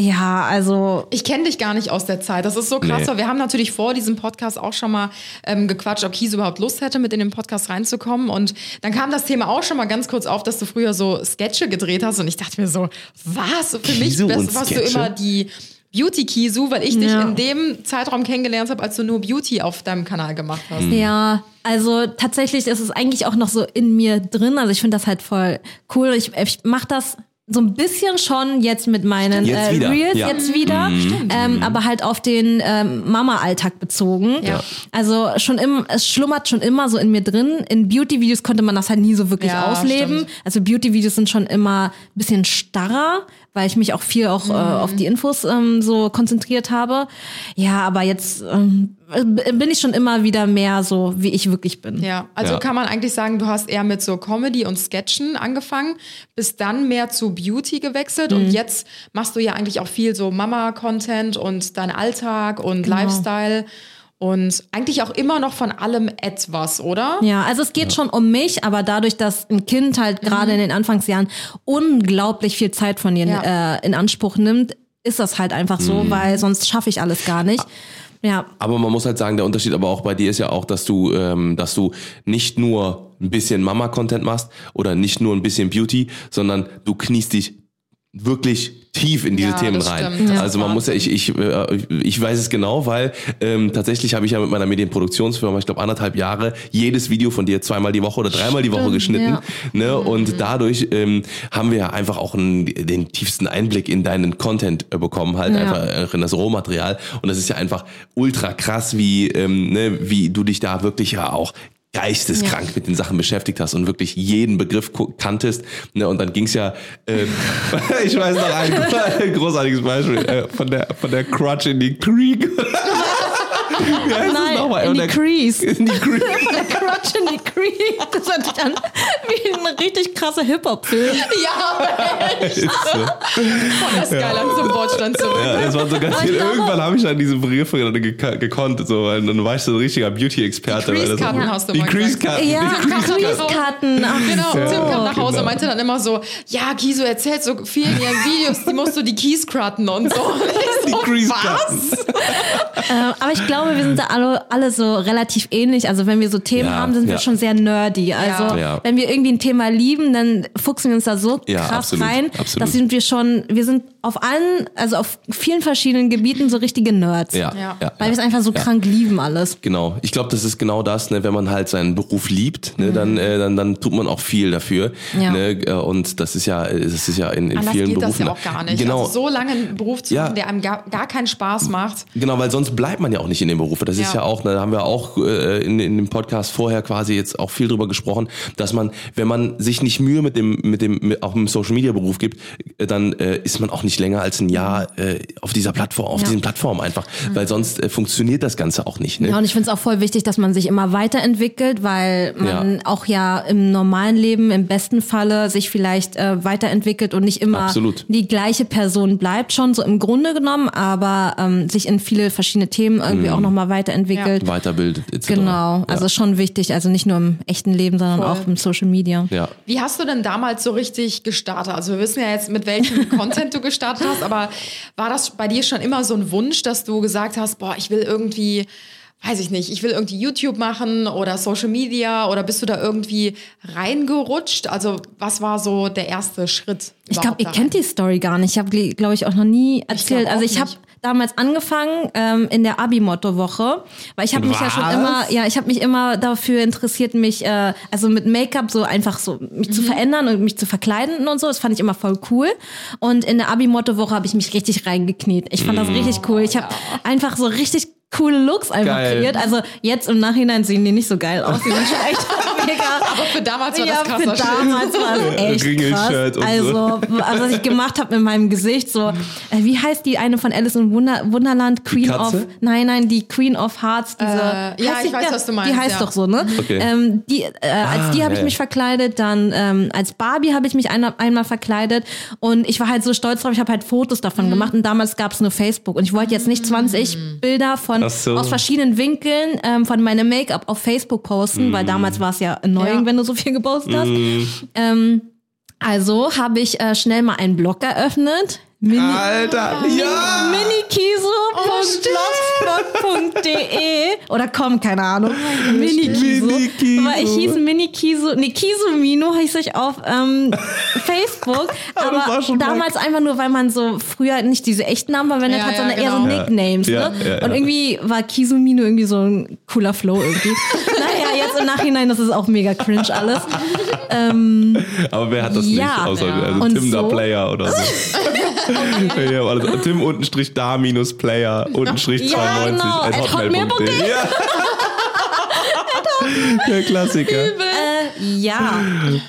ja, also Ich kenne dich gar nicht aus der Zeit. Das ist so krass, Nee. weil wir haben natürlich vor diesem Podcast auch schon mal ähm, gequatscht, ob Kies überhaupt Lust hätte, mit in den Podcast reinzukommen. Und dann kam das Thema auch schon mal ganz kurz auf, dass du früher so Sketche gedreht hast. Und ich dachte mir so, was? Für mich Kisu und warst du immer die Beauty Kisu, weil ich dich Ja. in dem Zeitraum kennengelernt habe, als du nur Beauty auf deinem Kanal gemacht hast. Ja, also tatsächlich ist es eigentlich auch noch so in mir drin. Also ich finde das halt voll cool. Ich, ich mache das so ein bisschen schon jetzt mit meinen Jetzt äh, wieder, Reels ja. jetzt wieder, ähm, aber halt auf den ähm, Mama-Alltag bezogen. Ja. Also schon im, es schlummert schon immer so in mir drin. In Beauty-Videos konnte man das halt nie so wirklich Ja, ausleben. stimmt. Also Beauty-Videos sind schon immer ein bisschen starrer, weil ich mich auch viel auch äh, auf die Infos ähm, so konzentriert habe. Ja, aber jetzt ähm, bin ich schon immer wieder mehr so, wie ich wirklich bin. Ja, also Ja. kann man eigentlich sagen, du hast eher mit so Comedy und Sketchen angefangen, bist dann mehr zu Beauty gewechselt und jetzt machst du ja eigentlich auch viel so Mama-Content und dein Alltag und Lifestyle und eigentlich auch immer noch von allem etwas, oder? Ja, also es geht schon um mich, aber dadurch, dass ein Kind halt gerade in den Anfangsjahren unglaublich viel Zeit von ihr Ja. äh, in Anspruch nimmt, ist das halt einfach so, weil sonst schaffe ich alles gar nicht. Ja, Aber man muss halt sagen, der Unterschied aber auch bei dir ist ja auch, dass du, ähm, dass du nicht nur ein bisschen Mama-Content machst oder nicht nur ein bisschen Beauty, sondern du kniest dich wirklich tief in diese Ja, Themen rein. Ja. Also man muss ja, ich, ich, äh, ich weiß es genau, weil ähm, tatsächlich habe ich ja mit meiner Medienproduktionsfirma, ich glaube anderthalb Jahre, jedes Video von dir zweimal die Woche oder dreimal die Woche geschnitten. ja. Ne? Und dadurch ähm, haben wir ja einfach auch einen, den tiefsten Einblick in deinen Content äh, bekommen, halt einfach äh, in das Rohmaterial. Und das ist ja einfach ultra krass, wie, ähm, ne, wie du dich da wirklich ja auch geisteskrank mit den Sachen beschäftigt hast und wirklich jeden Begriff kanntest. Ne, und dann ging's ja, ähm, ich weiß noch ein großartiges Beispiel äh, von der von der Crutch in die Creek. Wie heißt das nein, nochmal? in Und die Crease. In die Creek. Der Crutch in die Crease. Das hört sich an wie ein richtig krasser Hip-Hop-Film. Ja, Ist so. das ist geil, an zum Bordstand zurück. Ja, das war so ganz Aber viel. Irgendwann habe ich dann diese Begriffe gek gekonnt, so, weil dann war ich so ein richtiger Beauty-Experte. Die Crease-Karten hast du Die mal gesagt. Crease-Karten. Ja, die Crease-Karten. Genau, und Tim kam nach Hause genau. und meinte dann immer so, ja, Kiso erzählt so viel in ihren Videos, die musst du die Keys cratten und so. Die so, Crease-Karten. Ähm, aber ich glaube, wir sind da alle, alle so relativ ähnlich. Also wenn wir so Themen Ja, haben, sind wir ja. schon sehr nerdy. Also Ja. wenn wir irgendwie ein Thema lieben, dann fuchsen wir uns da so Ja, krass absolut, rein. absolut. Das sind wir schon, wir sind auf allen, also auf vielen verschiedenen Gebieten so richtige Nerds. Ja, Ja. ja, Weil wir es einfach so ja. krank lieben alles. Genau, ich glaube, das ist genau das, ne, wenn man halt seinen Beruf liebt, ne, dann, äh, dann, dann tut man auch viel dafür. Mhm. Ja. Ne, äh, und das ist ja, das ist ja in, in Anders vielen geht das Berufen. ja auch gar nicht. Genau, Also so lange einen Beruf zu Ja. machen, der einem gar, gar keinen Spaß macht. Genau, weil sonst bleibt man ja auch nicht in dem Beruf. Das ist Ja. ja auch, ne, da haben wir auch äh, in, in dem Podcast vorher ja quasi jetzt auch viel drüber gesprochen, dass man, wenn man sich nicht Mühe mit dem, mit dem, mit, auch im Social Media Beruf gibt, äh, dann äh, ist man auch nicht länger als ein Jahr äh, auf dieser Plattform, auf Ja. diesen Plattformen einfach, weil sonst äh, funktioniert das Ganze auch nicht. Ne? Ja, und ich finde es auch voll wichtig, dass man sich immer weiterentwickelt, weil man Ja. auch ja im normalen Leben im besten Falle sich vielleicht äh, weiterentwickelt und nicht immer Absolut. die gleiche Person bleibt schon so im Grunde genommen, aber ähm, sich in viele verschiedene Themen irgendwie auch nochmal weiterentwickelt. Weiterbildet etc. Genau, also ja. schon wichtig, also nicht nur im echten Leben, sondern Voll. auch im Social Media. ja. Wie hast du denn damals so richtig gestartet? Also wir wissen ja jetzt, mit welchem Content du gestartet hast, aber war das bei dir schon immer so ein Wunsch, dass du gesagt hast, boah, ich will irgendwie, weiß ich nicht, ich will irgendwie YouTube machen oder Social Media oder bist du da irgendwie reingerutscht? Also was war so der erste Schritt? Ich glaube, ihr kennt die Story gar nicht. Ich habe, glaube ich, auch noch nie erzählt. also auch ich habe. Damals angefangen ähm, in der Abi-Motto-Woche, weil ich habe mich ja schon immer, ja, ich habe mich immer dafür interessiert, mich, äh, also mit Make-up so einfach so mich Mhm. zu verändern und mich zu verkleiden und so. Das fand ich immer voll cool. Und in der Abi-Motto-Woche habe ich mich richtig reingekniet. Ich fand das richtig cool. Ich habe einfach so richtig coole Looks einfach Geil. kreiert. Also jetzt im Nachhinein sehen die nicht so geil aus. Die sind schon echt mega. Aber für damals war ja, das für krasser Shit. damals war es echt Ringelshirt krass. und so. Also, also, was ich gemacht habe mit meinem Gesicht, so, äh, wie heißt die eine von Alice im Wunder, Wunderland? Queen of, nein, nein, die Queen of Hearts, diese, Äh, ja, ich die, weiß, was du meinst, Die heißt ja. doch so, ne? Okay. Ähm, die, äh, als die habe ich mich verkleidet, dann ähm, als Barbie habe ich mich ein, einmal verkleidet und ich war halt so stolz drauf, ich habe halt Fotos davon Mhm. gemacht und damals gab es nur Facebook und ich wollte jetzt nicht 20 Bilder von so. aus verschiedenen Winkeln ähm, von meinem Make-up auf Facebook posten, Mhm. weil damals war es ja annoying, Ja. wenn du so viel gepostet hast. Ähm, also habe ich äh, schnell mal einen Blog eröffnet. Mini Alter, ja! minikiso.blogspot.de oder komm, keine Ahnung. Minikiso. Minikiso. Weil ich hieß Minikiso, nee, Kisumino hieß ich auf ähm, Facebook. Aber war aber damals einfach nur, weil man so früher nicht diese echten Namen verwendet Ja, hat, ja, sondern eher so genau. Nicknames. Ja, ne? ja, ja. Und irgendwie war Kisumino irgendwie so ein cooler Flow irgendwie. naja, jetzt im Nachhinein, das ist auch mega cringe alles. Aber wer hat das nicht? Außer Ja. also Tim der so? Player oder so. Ja, also Tim untenstrich da minus Player untenstrich Ja, 92 genau, at hotmail.de. Ja. Der Klassiker. Ja,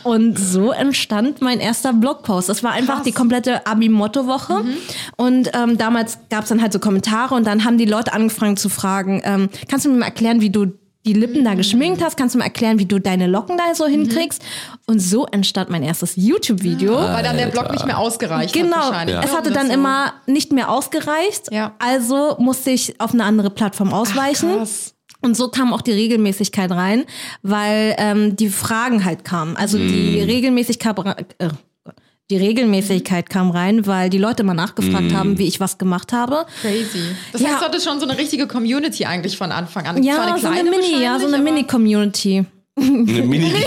und so entstand mein erster Blogpost. Das war einfach die komplette Abi-Motto-Woche. Und ähm, damals gab es dann halt so Kommentare und dann haben die Leute angefangen zu fragen, ähm, kannst du mir mal erklären, wie du die Lippen da geschminkt hast? Kannst du mir erklären, wie du deine Locken da so hinkriegst? Und so entstand mein erstes YouTube-Video. Weil dann der Blog nicht mehr ausgereicht hat Genau, es ne? hatte Um das dann so- immer nicht mehr ausgereicht. Ja. Also musste ich auf eine andere Plattform ausweichen. krass. Und so kam auch die Regelmäßigkeit rein, weil ähm, die Fragen halt kamen. Also die Regelmäßigkeit, äh, die Regelmäßigkeit kam rein, weil die Leute immer nachgefragt haben, wie ich was gemacht habe. Crazy. Das Ja. heißt, du hattest schon so eine richtige Community eigentlich von Anfang an. Ja, eine so eine Mini, ja, so eine Mini-Community. Eine mini Ich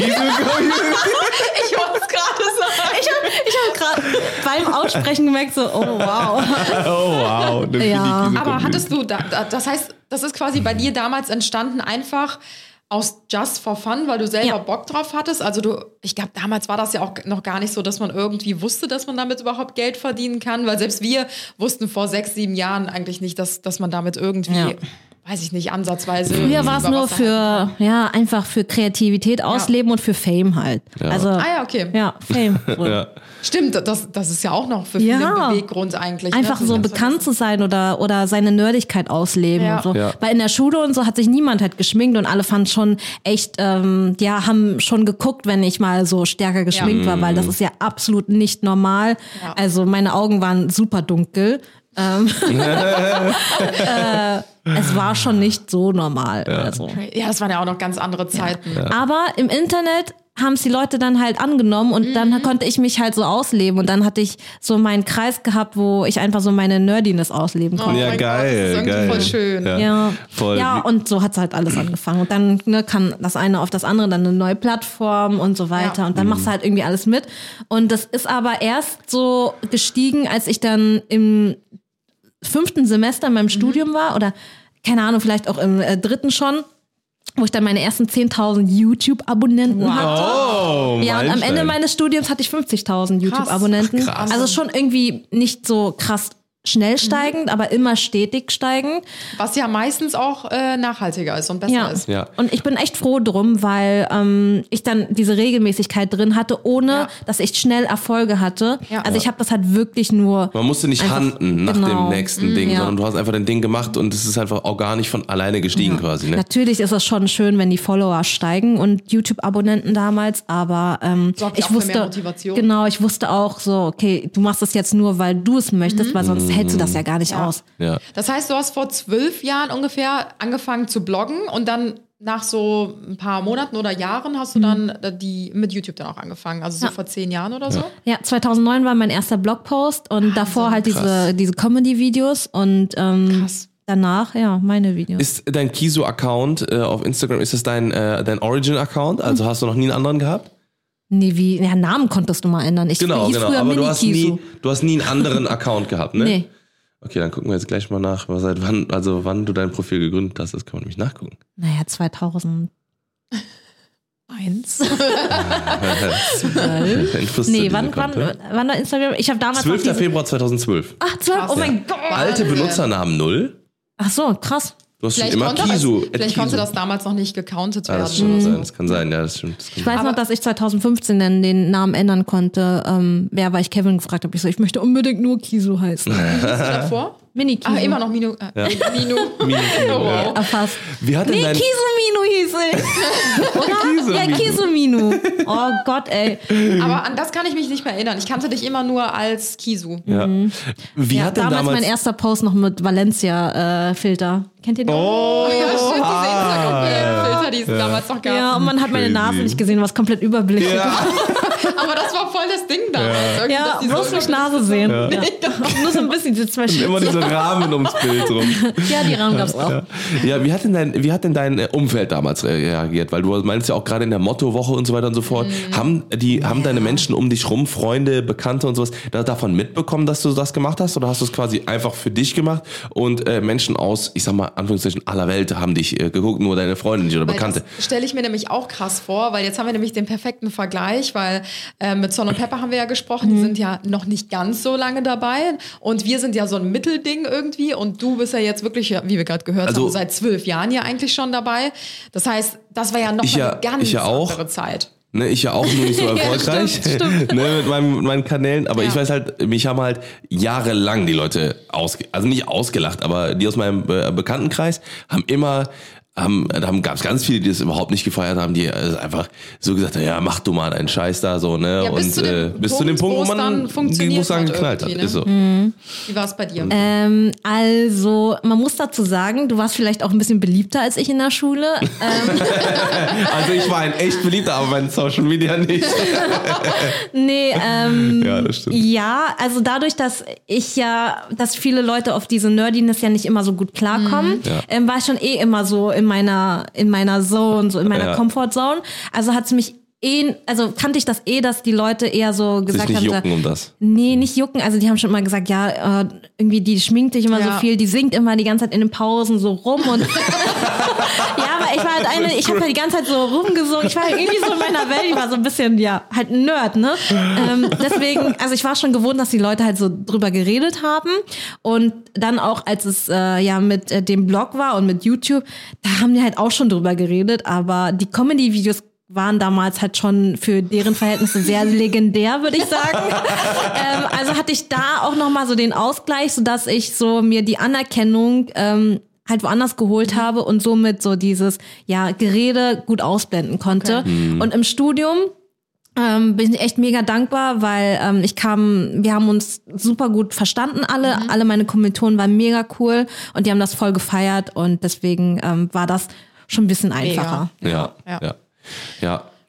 wollte es gerade sagen. Ich habe ich hab gerade beim Aussprechen gemerkt, so, oh wow. Oh wow. Eine Ja. Aber hattest du, da, da, das heißt, das ist quasi bei dir damals entstanden einfach aus Just for Fun, weil du selber Ja. Bock drauf hattest. Also du, ich glaube, damals war das ja auch noch gar nicht so, dass man irgendwie wusste, dass man damit überhaupt Geld verdienen kann, weil selbst wir wussten vor sechs, sieben Jahren eigentlich nicht, dass, dass man damit irgendwie, Ja. Weiß ich nicht, ansatzweise. Früher war es nur für, ja, einfach für Kreativität ausleben und für Fame halt. Also, Ah ja, okay. ja, Fame. Ja. Stimmt, das, das ist ja auch noch für viele Ja. ein Beweggrund eigentlich. Einfach ne? so bekannt zu sein oder, oder seine Nerdigkeit ausleben Ja. und so. Ja. Weil in der Schule und so hat sich niemand halt geschminkt und alle fanden schon echt, ähm, ja, haben schon geguckt, wenn ich mal so stärker geschminkt war, weil das ist ja absolut nicht normal. Ja. Also meine Augen waren super dunkel. Ähm, äh, es war schon nicht so normal. Also. Ja, das waren ja auch noch ganz andere Zeiten. Aber im Internet haben es die Leute dann halt angenommen und Mhm. dann konnte ich mich halt so ausleben und dann hatte ich so meinen Kreis gehabt, wo ich einfach so meine Nerdiness ausleben konnte. Ja, mein Gott, geil, das ist irgendwie geil. voll schön. Ja. Ja, Voll. ja und so hat's halt alles angefangen. Und dann ne, kann das eine auf das andere, dann eine neue Plattform und so weiter. Ja. Und dann machst du halt irgendwie alles mit. Und das ist aber erst so gestiegen, als ich dann im fünften Semester in meinem Studium war oder keine Ahnung, vielleicht auch im äh, dritten schon, wo ich dann meine ersten 10.000 YouTube-Abonnenten hatte. Oh, Ja, und am. Ende meines Studiums hatte ich 50.000 YouTube-Abonnenten. Also schon irgendwie nicht so krass schnell steigend, aber immer stetig steigend. Was ja meistens auch äh, nachhaltiger ist und besser Ja. ist. Ja. Und ich bin echt froh drum, weil ähm, ich dann diese Regelmäßigkeit drin hatte, ohne Ja. dass ich schnell Erfolge hatte. Ja. Also ich habe das halt wirklich nur. Man musste nicht handen nach genau. dem nächsten Ding, ja. sondern du hast einfach dein Ding gemacht und es ist einfach organisch von alleine gestiegen quasi. Ne? Natürlich ist es schon schön, wenn die Follower steigen und YouTube-Abonnenten damals, aber ähm, Sorgt ich auch für wusste mehr Motivation. genau, ich wusste auch so, okay, du machst das jetzt nur, weil du es möchtest, weil sonst hältst du das ja gar nicht Ja. aus. Ja. Das heißt, du hast vor zwölf Jahren ungefähr angefangen zu bloggen und dann nach so ein paar Monaten oder Jahren hast du dann äh, die mit YouTube dann auch angefangen. Also so Mhm. Ja. vor zehn Jahren oder so. Ja, 2009 war mein erster Blogpost und davor halt diese, diese Comedy-Videos und ähm, Krass. danach, ja, meine Videos. Ist dein Kiso-Account äh, auf Instagram, ist das dein, äh, dein Origin-Account? Also hast du noch nie einen anderen gehabt? Nee, wie, ja, Namen konntest du mal ändern. Ich Genau, hieß genau. früher Aber du hast, nie, du hast nie einen anderen Account gehabt, ne? Nee. Okay, dann gucken wir jetzt gleich mal nach, was- seit wann, also wann du dein Profil gegründet hast. Das kann man nämlich nachgucken. Naja, 2000. Eins. Nee, wann, wann, wann war Instagram? Ich habe damals noch 12. diese- Februar 2012. Ach, 12, oh mein Gott. Alte Benutzernamen null. Ach so, krass. Du hast schon Vielleicht, immer konnte, Kisu. das, vielleicht konnte das damals noch nicht gecountet Ja, werden. das, stimmt sein. das kann sein, ja, das stimmt. Das kann Ich weiß Aber- noch, dass ich 2015 dann den Namen ändern konnte. Ähm, wer, weil ich Kevin gefragt habe. Ich so, ich möchte unbedingt nur Kisu heißen. Hieß du davor? Mini Kisu. Ah, immer noch Minu. Äh, Minu. Minu, Oh, wow. Ah, fast. Wie hat denn Nee, dein- Kisu Minu hieß ich. Oder? ja, Kisu Minu. Oh Gott, ey. Aber an das kann ich mich nicht mehr erinnern. Ich kannte dich immer nur als Kisu. Ja. Wie Ja, hat denn damals, damals, mein erster Post noch mit Valencia-Filter. Kennt ihr den? Oh, Ja, stimmt, diese Instagram-Filter, die es damals noch gab. Ja, und man hat meine. Nase nicht gesehen, was komplett überblickend. Ja. Aber das war voll das Ding damals. Irgendwie, Ja, bloß nicht Nase sehen. Ja. Nur so ein bisschen diese zwei immer diese Rahmen ums Bild rum. Ja, die Rahmen gab's auch. Ja, ja wie, hat denn dein, wie hat denn dein äh, Umfeld damals reagiert? Weil du meinst ja auch gerade in der Mottowoche und so weiter und so fort. Mhm. Haben, die, haben deine Menschen um dich rum, Freunde, Bekannte und sowas, da, davon mitbekommen, dass du das gemacht hast? Oder hast du es quasi einfach für dich gemacht und äh, Menschen aus, ich sag mal, Anführungszeichen aller Welt haben dich äh, geguckt, nur deine Freundin nicht oder Weil Bekannte? Das stelle ich mir nämlich auch krass vor, weil jetzt haben wir nämlich den perfekten Vergleich, weil äh, mit Son und Pepper haben wir ja gesprochen, Mhm. die sind ja noch nicht ganz so lange dabei und wir sind ja so ein Mittelding irgendwie und du bist ja jetzt wirklich, ja, wie wir gerade gehört Also- haben, seit zwölf Jahren ja eigentlich schon dabei. Das heißt, das war ja noch ja- eine ganz ja andere Zeit. Ne, ich ja auch nur nicht so erfolgreich ne, mit, meinem, mit meinen Kanälen, aber Ja. ich weiß halt, mich haben halt jahrelang die Leute ausge, also nicht ausgelacht, aber die aus meinem äh, Bekanntenkreis haben immer haben, da haben, gab es ganz viele, die das überhaupt nicht gefeiert haben, die äh, einfach so gesagt haben, ja, mach du mal deinen Scheiß da so, ne? Ja, bis und zu äh, bis zu dem Punkt, Punkt, wo wo dann man funktioniert muss sagen, hat geknallt hat. ne? Ist so. Wie war es bei dir? Ähm, also, man muss dazu sagen, du warst vielleicht auch ein bisschen beliebter als ich in der Schule. Ähm, Also ich war ein echt beliebter, aber mein Social Media nicht. nee, ähm, Ja, das stimmt. ja, also dadurch, dass ich ja, dass viele Leute auf diese Nerdiness ja nicht immer so gut klarkommen, Ja. ähm, war ich schon eh immer so in meiner, in meiner Zone, so in meiner Ja. Comfortzone. Also hat's mich eh, also kannte ich das eh, dass die Leute eher so Sich gesagt nicht haben, so, jucken um das. Nee, nicht jucken. Also die haben schon mal gesagt, ja, äh, irgendwie die schminkt sich immer Ja. so viel, die singt immer die ganze Zeit in den Pausen so rum und ja, aber ich war halt eine, ich habe halt die ganze Zeit so rumgesungen. Ich war halt irgendwie so in meiner Welt, ich war so ein bisschen, ja, halt ein Nerd, ne? Ähm, deswegen, also ich war schon gewohnt, dass die Leute halt so drüber geredet haben und dann auch, als es äh, ja mit äh, dem Blog war und mit YouTube, da haben die halt auch schon drüber geredet, aber die Comedy-Videos waren damals halt schon für deren Verhältnisse sehr legendär, würde ich sagen. ähm, also hatte ich da auch noch mal so den Ausgleich, so dass ich so mir die Anerkennung ähm, halt woanders geholt habe und somit so dieses ja Gerede gut ausblenden konnte. Und im Studium ähm, bin ich echt mega dankbar, weil ähm, ich kam, wir haben uns super gut verstanden alle, alle meine Kommilitonen waren mega cool und die haben das voll gefeiert und deswegen ähm, war das schon ein bisschen einfacher. Ja, Ja. ja. Ja.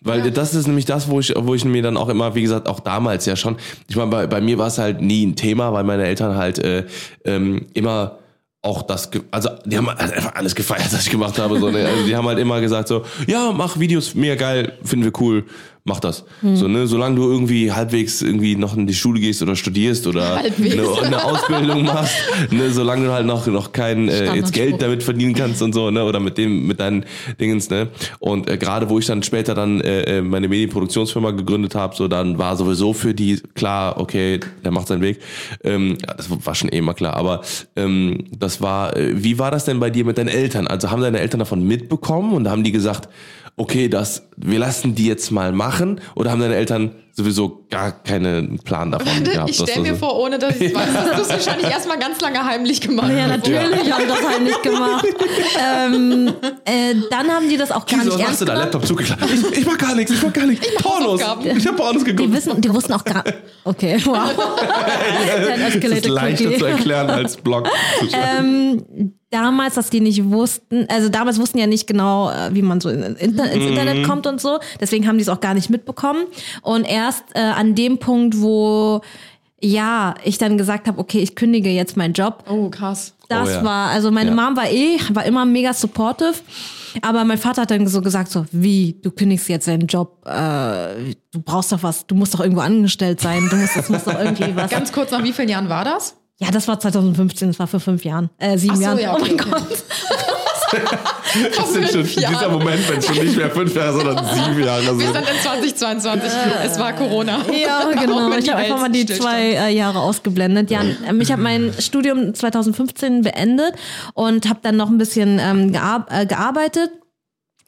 Weil das ist nämlich das, wo ich, wo ich mir dann auch immer, wie gesagt, auch damals ja schon, ich meine, bei, bei mir war es halt nie ein Thema, weil meine Eltern halt äh, ähm, immer auch das, also die haben halt einfach alles gefeiert, was ich gemacht habe. So, ne? also die haben halt immer gesagt so, ja, mach Videos, mega geil, finden wir cool, mach das. Hm. So, ne, solange du irgendwie halbwegs irgendwie noch in die Schule gehst oder studierst oder eine, eine Ausbildung machst, ne, solange du halt noch, noch kein äh, jetzt. Geld damit verdienen kannst und so, ne, oder mit dem, mit deinen Dingens, ne. Und äh, gerade wo ich dann später dann äh, äh, meine Medienproduktionsfirma gegründet habe, so dann war sowieso für die klar, okay, der macht seinen Weg. Ähm, das war schon eh immer klar. Aber ähm, das war, äh, wie war das denn bei dir mit deinen Eltern? Also haben deine Eltern davon mitbekommen und haben die gesagt, okay, das, wir lassen die jetzt mal machen? Oder haben deine Eltern sowieso gar keinen Plan davon gehabt? Ich stelle mir vor, ohne dass ich es weiß, dass du es wahrscheinlich erstmal ganz lange heimlich gemacht Ja, hast. natürlich haben das nicht gemacht. ähm, äh, dann haben die das auch gar Wieso, nicht was machst ernst du da? genommen. Laptop zugeklappt. Ich, ich mach gar nichts, ich mach gar nichts. Pornos. Hausaufgaben. Ich hab Pornos geguckt. Die wissen, die wussten auch gar. Okay, wow. Das ist leichter quickly. zu erklären als Blog. zu schreiben. Damals, dass die nicht wussten, also damals wussten ja nicht genau, äh, wie man so in, Inter ins Mhm. Internet kommt und so. Deswegen haben die es auch gar nicht mitbekommen. Und erst äh, an dem Punkt, wo ja, ich dann gesagt habe, okay, ich kündige jetzt meinen Job. Oh, krass. Das Oh ja. war, also meine Ja. Mom war eh, war immer mega supportive. Aber mein Vater hat dann so gesagt, so, wie, du kündigst jetzt deinen Job, äh, du brauchst doch was, du musst doch irgendwo angestellt sein, du musst, es muss doch irgendwie was. Ganz kurz, nach wie vielen Jahren war das? Ja, das war 2015, das war vor fünf Jahren, äh, sieben Ach so, Jahren. ja, oh mein okay. Gott. Das sind schon Jahren. dieser Moment, wenn es schon nicht mehr fünf Jahre, sondern sieben Jahre Wir sind. sind in 2022. es war Corona. Ja, genau. Ich habe einfach mal die zwei äh, Jahre ausgeblendet. Ja, ähm, ich habe mein Studium 2015 beendet und habe dann noch ein bisschen ähm, gear äh, gearbeitet.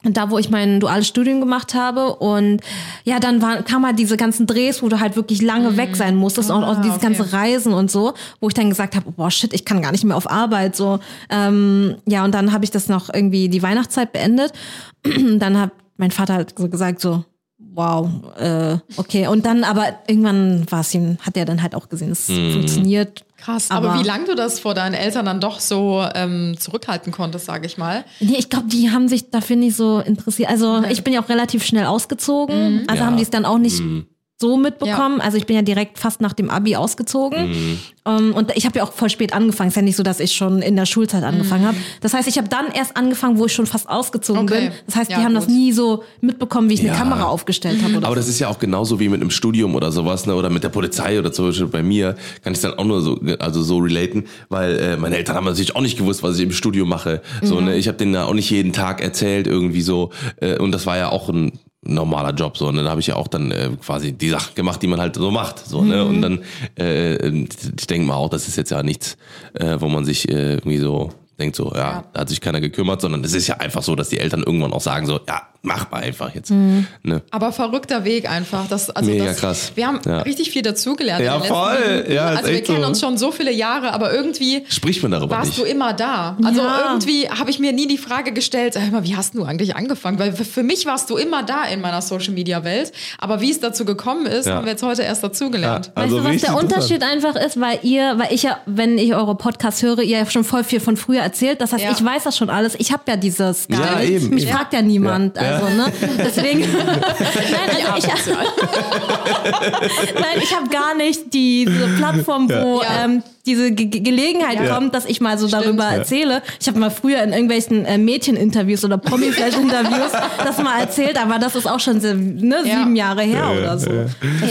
Und da, wo ich mein duales Studium gemacht habe und ja, dann war, kam halt diese ganzen Drehs, wo du halt wirklich lange weg sein musstest und auch Ah, diese okay. ganze Reisen und so, wo ich dann gesagt habe, boah shit, ich kann gar nicht mehr auf Arbeit so. Ähm, ja, und dann habe ich das noch irgendwie die Weihnachtszeit beendet. dann hat mein Vater halt so gesagt so, wow, äh, okay. Und dann aber irgendwann war es ihm, hat er dann halt auch gesehen, es funktioniert. Krass. Aber, Aber- wie lange du das vor deinen Eltern dann doch so ähm, zurückhalten konntest, sage ich mal. Nee, ich glaube, die haben sich dafür nicht so interessiert. Also ich bin ja auch relativ schnell ausgezogen. Also Ja. haben die es dann auch nicht so mitbekommen. Also ich bin ja direkt fast nach dem Abi ausgezogen. Mhm. Ähm, und ich habe ja auch voll spät angefangen. Ist ja nicht so, dass ich schon in der Schulzeit angefangen habe. Das heißt, ich habe dann erst angefangen, wo ich schon fast ausgezogen Okay. bin. Das heißt, die Ja, haben das gut. nie so mitbekommen, wie ich Ja. eine Kamera aufgestellt habe. Oder Aber so. das ist ja auch genauso wie mit einem Studium oder sowas, ne? Oder mit der Polizei oder zum Beispiel bei mir, kann ich dann auch nur so, also so relaten, weil äh, meine Eltern haben natürlich auch nicht gewusst, was ich im Studium mache. So, ne? Ich habe denen da auch nicht jeden Tag erzählt, irgendwie so. Äh, und das war ja auch ein normaler Job so ne? Da habe ich ja auch dann äh, quasi die Sachen gemacht die man halt so macht so ne? Und dann äh, ich denke mal auch das ist jetzt ja nichts äh, wo man sich äh, irgendwie so denkt so ja, Ja. da hat sich keiner gekümmert sondern es ist ja einfach so dass die Eltern irgendwann auch sagen so ja mach mal einfach jetzt ne Aber verrückter Weg einfach. Das, also Mega das, krass. Wir haben Ja. richtig viel dazugelernt. Ja, in den letzten voll. Ja, also wir kennen so. uns schon so viele Jahre, aber irgendwie spricht man darüber warst nicht du immer da. Also Ja. irgendwie habe ich mir nie die Frage gestellt, mal, wie hast du eigentlich angefangen? Weil für- mich warst du immer da in meiner Social Media Welt. Aber wie es dazu gekommen ist, Ja. haben wir jetzt heute erst dazugelernt. Ja. Weißt Also du, was der Unterschied einfach ist? Weil ihr, weil ich ja, wenn ich eure Podcasts höre, ihr ja schon voll viel von früher erzählt. Das heißt, Ja. ich weiß das schon alles. Ich habe ja dieses eben, Mich eben. fragt ja niemand. Also, ne? Deswegen. Nein, also ich, Nein, ich habe gar nicht diese Plattform, wo Ja. ähm, diese Ge Ge- Gelegenheit Ja. kommt, dass ich mal so Stimmt. darüber Ja. erzähle. Ich habe mal früher in irgendwelchen äh, Mädcheninterviews oder Promi-Flash-Interviews das mal erzählt, aber das ist auch schon ne, Ja. sieben Jahre her oder so. Ja,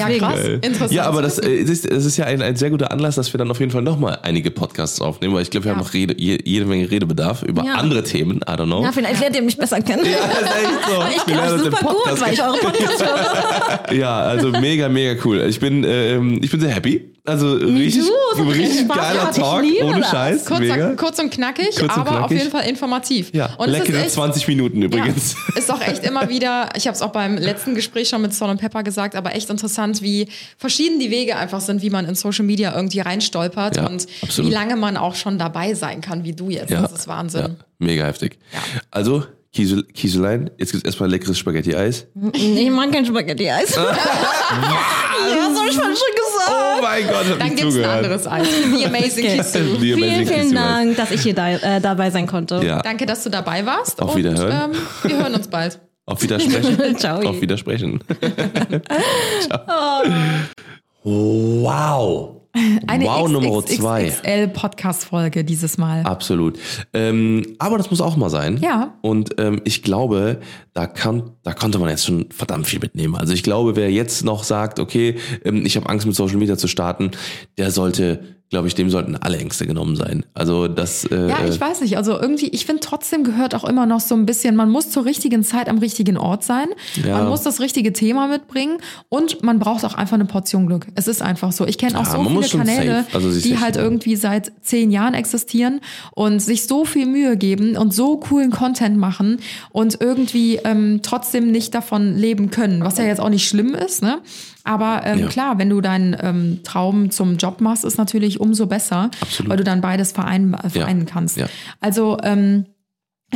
Deswegen. krass. Interessant. Ja, aber das, äh, es ist, es ist ja ein, ein sehr guter Anlass, dass wir dann auf jeden Fall nochmal einige Podcasts aufnehmen, weil ich glaube, wir Ja. haben noch Rede, je, jede Menge Redebedarf über Ja. andere Themen. I don't know. Ja, vielleicht lernt ihr mich besser kennen. Ja, das ist echt so. Ich kenne euch super gut, Podcast weil ich eure Podcasts höre. Ja, also mega, mega cool. Ich bin, ähm, ich bin sehr happy. Also richtig, du, so richtig Spaß geiler gehabt. Talk, ohne das. Scheiß. Kurz, kurz und knackig, Kurz und aber auf knackig. jeden Fall informativ. Ja, und leckere echt, 20 Minuten übrigens. Ja, ist auch echt immer wieder, ich habe es auch beim letzten Gespräch schon mit Salt and Pepper gesagt, aber echt interessant, wie verschieden die Wege einfach sind, wie man in Social Media irgendwie reinstolpert Ja, und absolut. wie lange man auch schon dabei sein kann, wie du jetzt. Das ist Wahnsinn. Ja, mega heftig. Ja. Also, Kiesel, Kieselein, jetzt gibt's erstmal leckeres Spaghetti-Eis. Ich mag kein Spaghetti-Eis. ja, das habe ich schon gesagt. Oh mein Gott, hab Dann ich gibt's ein anderes Eis. The Amazing Okay. Kisu. The Amazing Vielen, vielen. Dank, dass ich hier da, äh, dabei sein konnte. Ja, Danke, dass du dabei warst. Auf und, Wiederhören. Ähm, wir hören uns bald. auf Widersprechen. Ciao. auf Widersprechen. Ciao. Wow. Eine wow Nummer zwei. XXXL Podcast-Folge dieses Mal. Absolut. Ähm, aber das muss auch mal sein. Ja. Und ähm, ich glaube, da, kann, da konnte man jetzt schon verdammt viel mitnehmen. Also ich glaube, wer jetzt noch sagt, okay, ähm, ich habe Angst mit Social Media zu starten, der sollte, glaube ich, dem sollten alle Ängste genommen sein. Also das. Äh, Ja, ich weiß nicht. Also irgendwie, ich finde trotzdem gehört auch immer noch so ein bisschen, man muss zur richtigen Zeit am richtigen Ort sein. Ja. Man muss das richtige Thema mitbringen und man braucht auch einfach eine Portion Glück. Es ist einfach so. Ich kenne auch Ja, so viele Kanäle, also die halt irgendwie seit zehn Jahren existieren und sich so viel Mühe geben und so coolen Content machen und irgendwie ähm, trotzdem nicht davon leben können, was ja jetzt auch nicht schlimm ist, ne? Aber ähm, Ja. klar, wenn du deinen ähm, Traum zum Job machst, ist natürlich umso besser, Absolut. weil du dann beides vereinen, äh, vereinen kannst. Ja. Also ähm,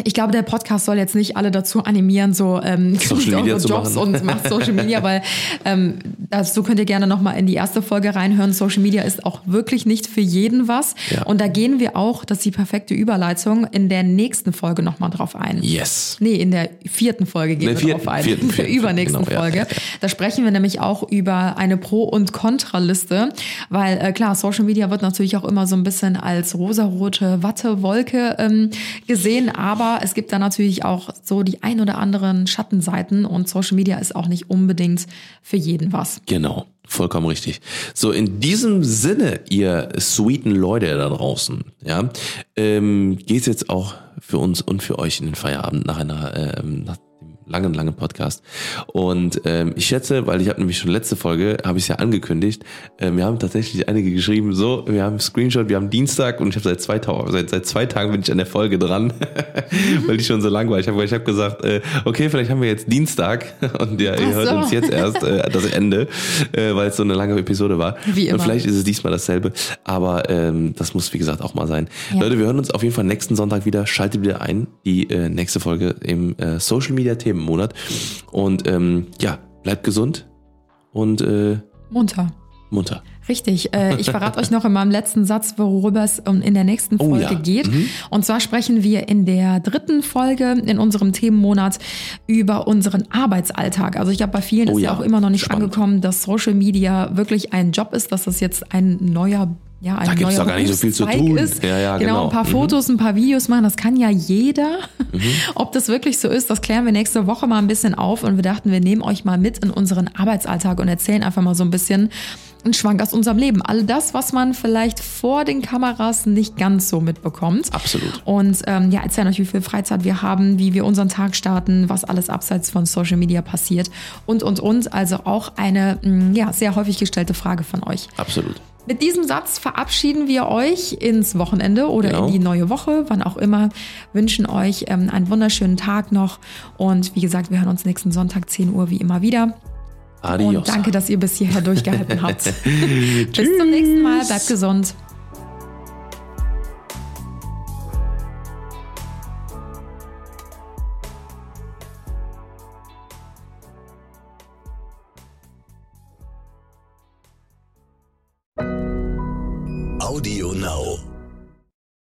ich glaube, der Podcast soll jetzt nicht alle dazu animieren, so ähm, Media eure Jobs und macht Social Media, weil ähm, dazu könnt ihr gerne nochmal in die erste Folge reinhören. Social Media ist auch wirklich nicht für jeden was. Ja. Und da gehen wir auch, das ist die perfekte Überleitung, in der nächsten Folge nochmal drauf ein. yes. Nee, in der vierten Folge gehen der wir vierten, drauf ein. vierten, in der vierten, übernächsten genau, Folge. ja, ja. Da sprechen wir nämlich auch über eine Pro- und Kontraliste, weil äh, klar, Social Media wird natürlich auch immer so ein bisschen als rosarote Wattewolke ähm, gesehen, aber es gibt da natürlich auch so die ein oder anderen Schattenseiten und Social Media ist auch nicht unbedingt für jeden was. Genau, vollkommen richtig. So, in diesem Sinne, ihr sweeten Leute da draußen, ja, ähm, geht's jetzt auch für uns und für euch in den Feierabend nach einer, ähm, nach langen, langen Podcast. Und ähm, ich schätze, weil ich habe nämlich schon letzte Folge, habe ich es ja angekündigt, ähm, wir haben tatsächlich einige geschrieben, so, wir haben Screenshot, wir haben Dienstag und ich habe seit zwei Tagen, seit, seit zwei Tagen bin ich an der Folge dran, weil die schon so lang war. Ich habe ich hab gesagt, äh, okay, vielleicht haben wir jetzt Dienstag und ja, ihr Ach hört so. uns jetzt erst äh, das Ende, äh, weil es so eine lange Episode war. Wie immer. Und vielleicht ist es diesmal dasselbe, aber ähm, das muss wie gesagt auch mal sein. Ja. Leute, wir hören uns auf jeden Fall nächsten Sonntag wieder. Schaltet wieder ein, die äh, nächste Folge im äh, Social Media Themenmonat. Und ähm, ja, bleibt gesund und äh, Munter. munter. Richtig. Äh, ich verrate euch noch in meinem letzten Satz, worüber es ähm, in der nächsten Oh Folge ja. geht. Und zwar sprechen wir in der dritten Folge in unserem Themenmonat über unseren Arbeitsalltag. Also ich glaube, bei vielen Oh ist ja ja. auch immer noch nicht Spannend. angekommen, dass Social Media wirklich ein Job ist, dass das jetzt ein neuer ja, ein Da gibt's neuer doch gar nicht so viel zu tun. Ist. Ja, ja, genau. genau. Ein paar Mhm. Fotos, ein paar Videos machen, das kann ja jeder. Mhm. Ob das wirklich so ist, das klären wir nächste Woche mal ein bisschen auf und wir dachten, wir nehmen euch mal mit in unseren Arbeitsalltag und erzählen einfach mal so ein bisschen einen Schwank aus unserem Leben. All das, was man vielleicht vor den Kameras nicht ganz so mitbekommt. Absolut. Und ähm, ja, erzählen euch, wie viel Freizeit wir haben, wie wir unseren Tag starten, was alles abseits von Social Media passiert und, und, und. Also auch eine mh, ja, sehr häufig gestellte Frage von euch. Absolut. Mit diesem Satz verabschieden wir euch ins Wochenende oder Genau. in die neue Woche, wann auch immer. Wünschen euch ähm, einen wunderschönen Tag noch. Und wie gesagt, wir hören uns nächsten Sonntag 10 Uhr wie immer wieder. Adios. Und danke, dass ihr bis hierher durchgehalten habt. bis zum nächsten Mal. Bleibt gesund. Audio Now.